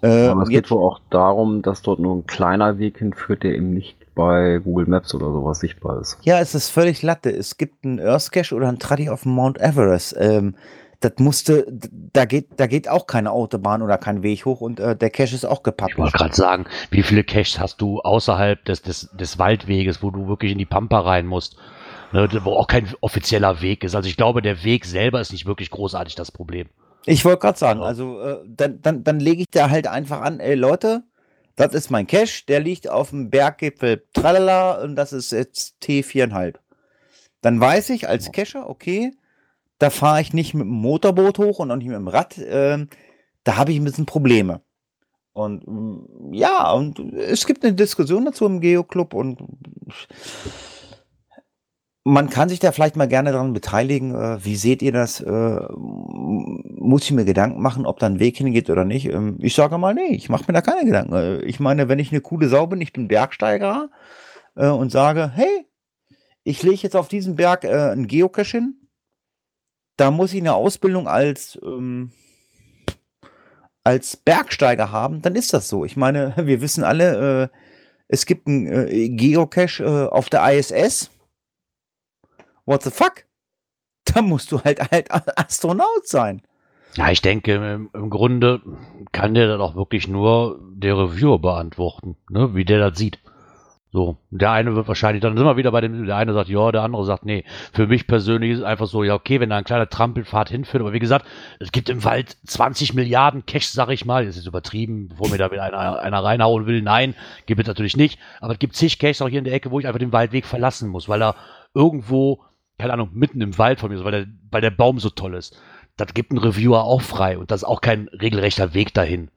Aber es geht wohl auch darum, dass dort nur ein kleiner Weg hinführt, der eben nicht bei Google Maps oder sowas sichtbar ist. ja, es ist völlig Latte. Es gibt einen Earth Cache oder einen Traddy auf dem Mount Everest. Ähm, das musste, da geht, da geht auch keine Autobahn oder kein Weg hoch und äh, der Cache ist auch Ich gepappt. wollte gerade sagen, wie viele Caches hast du außerhalb des, des, des Waldweges, wo du wirklich in die Pampa rein musst, ne, wo auch kein offizieller Weg ist. Also ich glaube, der Weg selber ist nicht wirklich großartig das Problem. Ich wollte gerade sagen, also äh, dann, dann, dann lege ich da halt einfach an, ey Leute, das ist mein Cache, der liegt auf dem Berggipfel Tralala und das ist jetzt T4,5. Dann weiß ich als Cacher, okay, da fahre ich nicht mit dem Motorboot hoch und auch nicht mit dem Rad. ähm, da habe ich ein bisschen Probleme. Und mm, ja, und es gibt eine Diskussion dazu im Geoclub und man kann sich da vielleicht mal gerne daran beteiligen. Äh, wie seht ihr das? Äh, muss ich mir Gedanken machen, ob da ein Weg hingeht oder nicht? Ähm, ich sage mal, nee, ich mache mir da keine Gedanken. Äh, ich meine, wenn ich eine coole Sau bin, ich bin Bergsteiger und sage, hey, ich lege jetzt auf diesem Berg äh, einen Geocache hin, da muss ich eine Ausbildung als, ähm, als Bergsteiger haben, dann ist das so. Ich meine, wir wissen alle, äh, es gibt einen äh, Geocache auf der ISS. What the fuck? Da musst du halt halt Astronaut sein. Ja, ich denke, im, Grunde kann der das auch wirklich nur der Reviewer beantworten, ne, wie der das sieht. So, der eine wird wahrscheinlich, dann wir wieder bei dem, der eine sagt ja, der andere sagt nee. Für mich persönlich ist es einfach so, ja, okay, wenn da ein kleiner Trampelpfad hinführt, aber wie gesagt, es gibt im Wald 20 Milliarden Caches, sag ich mal, das ist übertrieben, bevor mir da wieder einer, einer reinhauen will, nein, gibt es natürlich nicht, aber es gibt zig Caches auch hier in der Ecke, wo ich einfach den Waldweg verlassen muss, weil er irgendwo, keine Ahnung, mitten im Wald von mir weil der, weil der Baum so toll ist. Das gibt ein Reviewer auch frei und das ist auch kein regelrechter Weg dahin.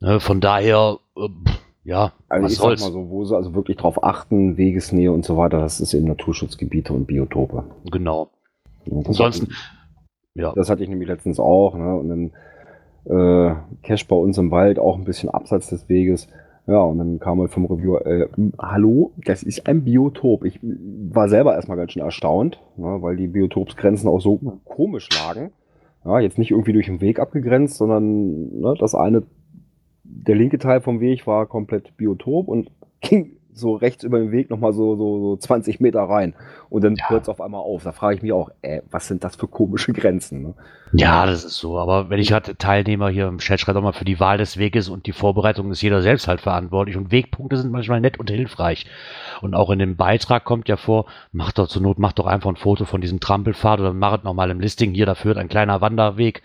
Ne, von daher, äh, ja, Also was ich sag soll's. mal so, wo sie also wirklich drauf achten, Wegesnähe und so weiter, das ist eben Naturschutzgebiete und Biotope. Genau. Das Ansonsten, hatte, ja. das hatte ich nämlich letztens auch, ne? Und dann äh, Cache bei uns im Wald, auch ein bisschen abseits des Weges. Ja, und dann kam halt vom Reviewer, äh, hallo, das ist ein Biotop. Ich war selber erstmal ganz schön erstaunt, ne, weil die Biotopsgrenzen auch so komisch lagen. Ja, jetzt nicht irgendwie durch den Weg abgegrenzt, sondern ne, das eine, der linke Teil vom Weg war komplett Biotop und ging so rechts über den Weg nochmal so, so, so 20 Meter rein. Und dann Ja. hört es auf einmal auf. Da frage ich mich auch, äh, was sind das für komische Grenzen? Ne? Ja, das ist so. Aber wenn ich halt Teilnehmer hier im Chat schreibe, auch mal für die Wahl des Weges und die Vorbereitung ist jeder selbst halt verantwortlich. Und Wegpunkte sind manchmal nett und hilfreich. Und auch in dem Beitrag kommt ja vor, macht doch zur Not, macht doch einfach ein Foto von diesem Trampelpfad oder macht nochmal im Listing hier, da führt ein kleiner Wanderweg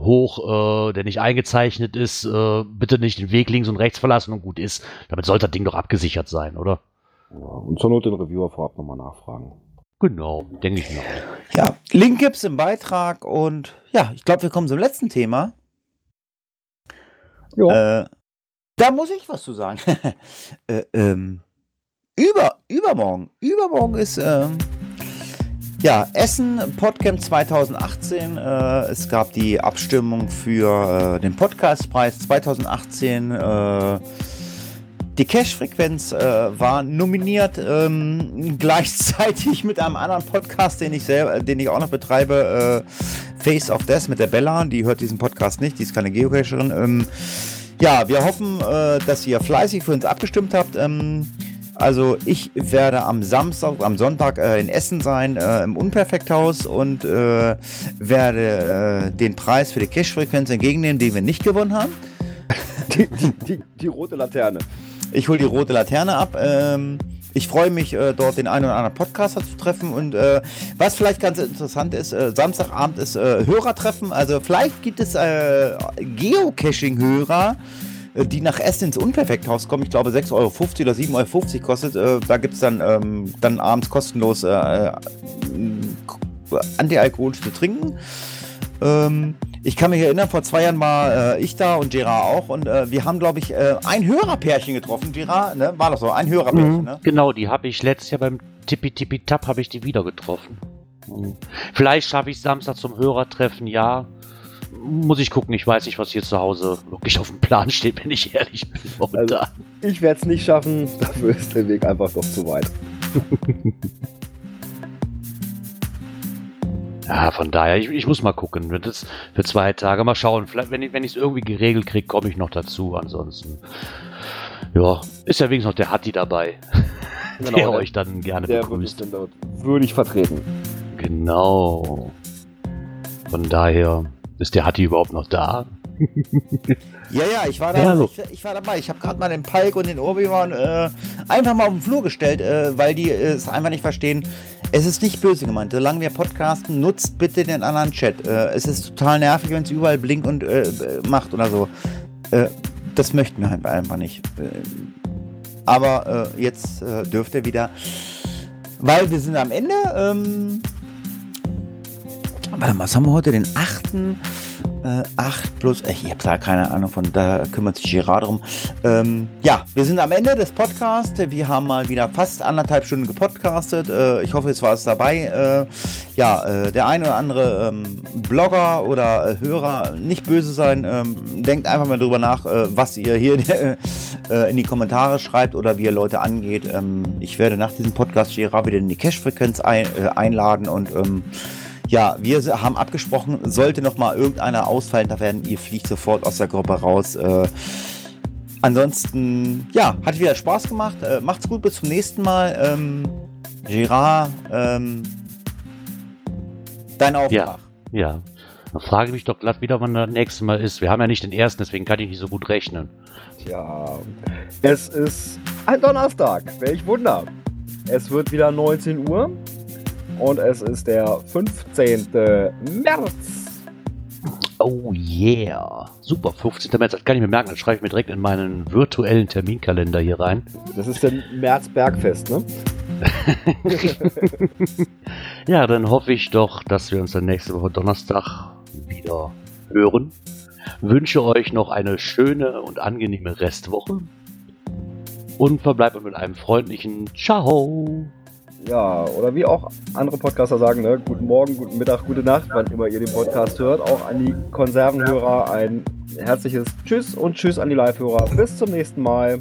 hoch, äh, der nicht eingezeichnet ist. Äh, bitte nicht den Weg links und rechts verlassen und gut ist. Damit sollte das Ding doch abgesichert sein, oder? Ja, und zur Not den Reviewer vorab nochmal nachfragen. Genau, denke ich mir. auch. Ja, Link gibt's im Beitrag und ja, ich glaube, wir kommen zum letzten Thema. Ja. Äh, da muss ich was zu sagen. äh, ähm, über, übermorgen. Übermorgen ist ähm, ja Essen Podcamp 2018. Äh, es gab die Abstimmung für äh, den Podcastpreis 2018. Äh, die Cash-Frequenz äh, war nominiert ähm, gleichzeitig mit einem anderen Podcast, den ich selber, den ich auch noch betreibe, äh, Face of Death mit der Bella. Die hört diesen Podcast nicht, die ist keine Geocacherin. Ähm, ja, wir hoffen, äh, dass ihr fleißig für uns abgestimmt habt. Ähm, also ich werde am Samstag, am Sonntag äh, in Essen sein, äh, im Unperfekthaus und äh, werde äh, den Preis für die Cash-Frequenz entgegennehmen, den wir nicht gewonnen haben. Die, die, die, die rote Laterne. Ich hole die rote Laterne ab. Ähm, ich freue mich, äh, dort den einen oder anderen Podcaster zu treffen. Und äh, was vielleicht ganz interessant ist, Samstagabend ist Hörertreffen. Also vielleicht gibt es Geocaching-Hörer, die nach Essen ins Unperfekthaus kommen. Ich glaube 6,50 Euro oder 7,50 Euro kostet. Äh, da gibt es dann, ähm, dann abends kostenlos äh, äh, antialkoholisch zu trinken. Ähm, ich kann mich erinnern, vor zwei Jahren war äh, ich da und Gerard auch und äh, wir haben, glaube ich, äh, ein Hörerpärchen getroffen. Gerard, ne? War das so? Ein Hörerpärchen, ne? Genau, die habe ich letztes Jahr beim Tippi Tippi Tap habe ich die wieder getroffen. Mhm. Vielleicht schaffe ich Samstag zum Hörertreffen, ja. Muss ich gucken, ich weiß nicht, was hier zu Hause wirklich auf dem Plan steht, wenn ich ehrlich bin. momentan. Ich werde es nicht schaffen, dafür ist der Weg einfach doch zu weit. ja, von daher, ich, ich muss mal gucken. Es für zwei Tage mal schauen. Vielleicht, wenn ich es irgendwie geregelt kriege, komme ich noch dazu. Ansonsten, ja, ist ja wenigstens noch der Hatti dabei, der der, euch dann gerne der begrüßt. dort würdig vertreten. Genau. Von daher, ist der Hatti überhaupt noch da? Ja, ja, ich war, da, Ja, ich, ich war dabei. Ich habe gerade mal den Palk und den Obi-Wan äh, einfach mal auf den Flur gestellt, äh, weil die äh, es einfach nicht verstehen. Es ist nicht böse gemeint. Solange wir podcasten, nutzt bitte den anderen Chat. Äh, es ist total nervig, wenn es überall blinkt und äh, macht oder so. Äh, das möchten wir halt einfach nicht. Aber jetzt dürft ihr wieder weil wir sind am Ende. Ähm, warte mal, was haben wir heute? Den 8. Äh, 8 plus, äh, ich habe da keine Ahnung von, da kümmert sich Gerard drum. Ähm, ja, wir sind am Ende des Podcasts. Wir haben mal wieder fast anderthalb Stunden gepodcastet. Äh, ich hoffe, es war es dabei. Äh, ja, äh, der eine oder andere ähm, Blogger oder äh, Hörer, nicht böse sein, ähm, denkt einfach mal drüber nach, was ihr hier in die Kommentare schreibt oder wie ihr Leute angeht. Ähm, ich werde nach diesem Podcast Gerard wieder in die Cash-Frequenz ein, einladen und ähm, ja, wir haben abgesprochen, sollte noch mal irgendeiner ausfallen, da werden, ihr fliegt sofort aus der Gruppe raus. Äh, ansonsten, ja, hat wieder Spaß gemacht. Äh, macht's gut, bis zum nächsten Mal. Ähm, Gerard, ähm, dein Auftrag. Ja, ja. Dann frage mich doch glatt wieder, wann das nächste Mal ist. Wir haben ja nicht den ersten, deswegen kann ich nicht so gut rechnen. Tja, es ist ein Donnerstag. Welch Wunder. Es wird wieder 19 Uhr und es ist der 15. März. Oh yeah. Super, 15. März, das kann ich mir merken. Das schreibe ich mir direkt in meinen virtuellen Terminkalender hier rein. Das ist der März Bergfest, ne? Ja, dann hoffe ich doch, dass wir uns dann nächste Woche Donnerstag wieder hören. Wünsche euch noch eine schöne und angenehme Restwoche. Und verbleibe mit einem freundlichen Ciao. Ja, oder wie auch andere Podcaster sagen, ne? guten Morgen, guten Mittag, gute Nacht, wann immer ihr den Podcast hört. Auch an die Konservenhörer ein herzliches Tschüss und Tschüss an die Live-Hörer. Bis zum nächsten Mal.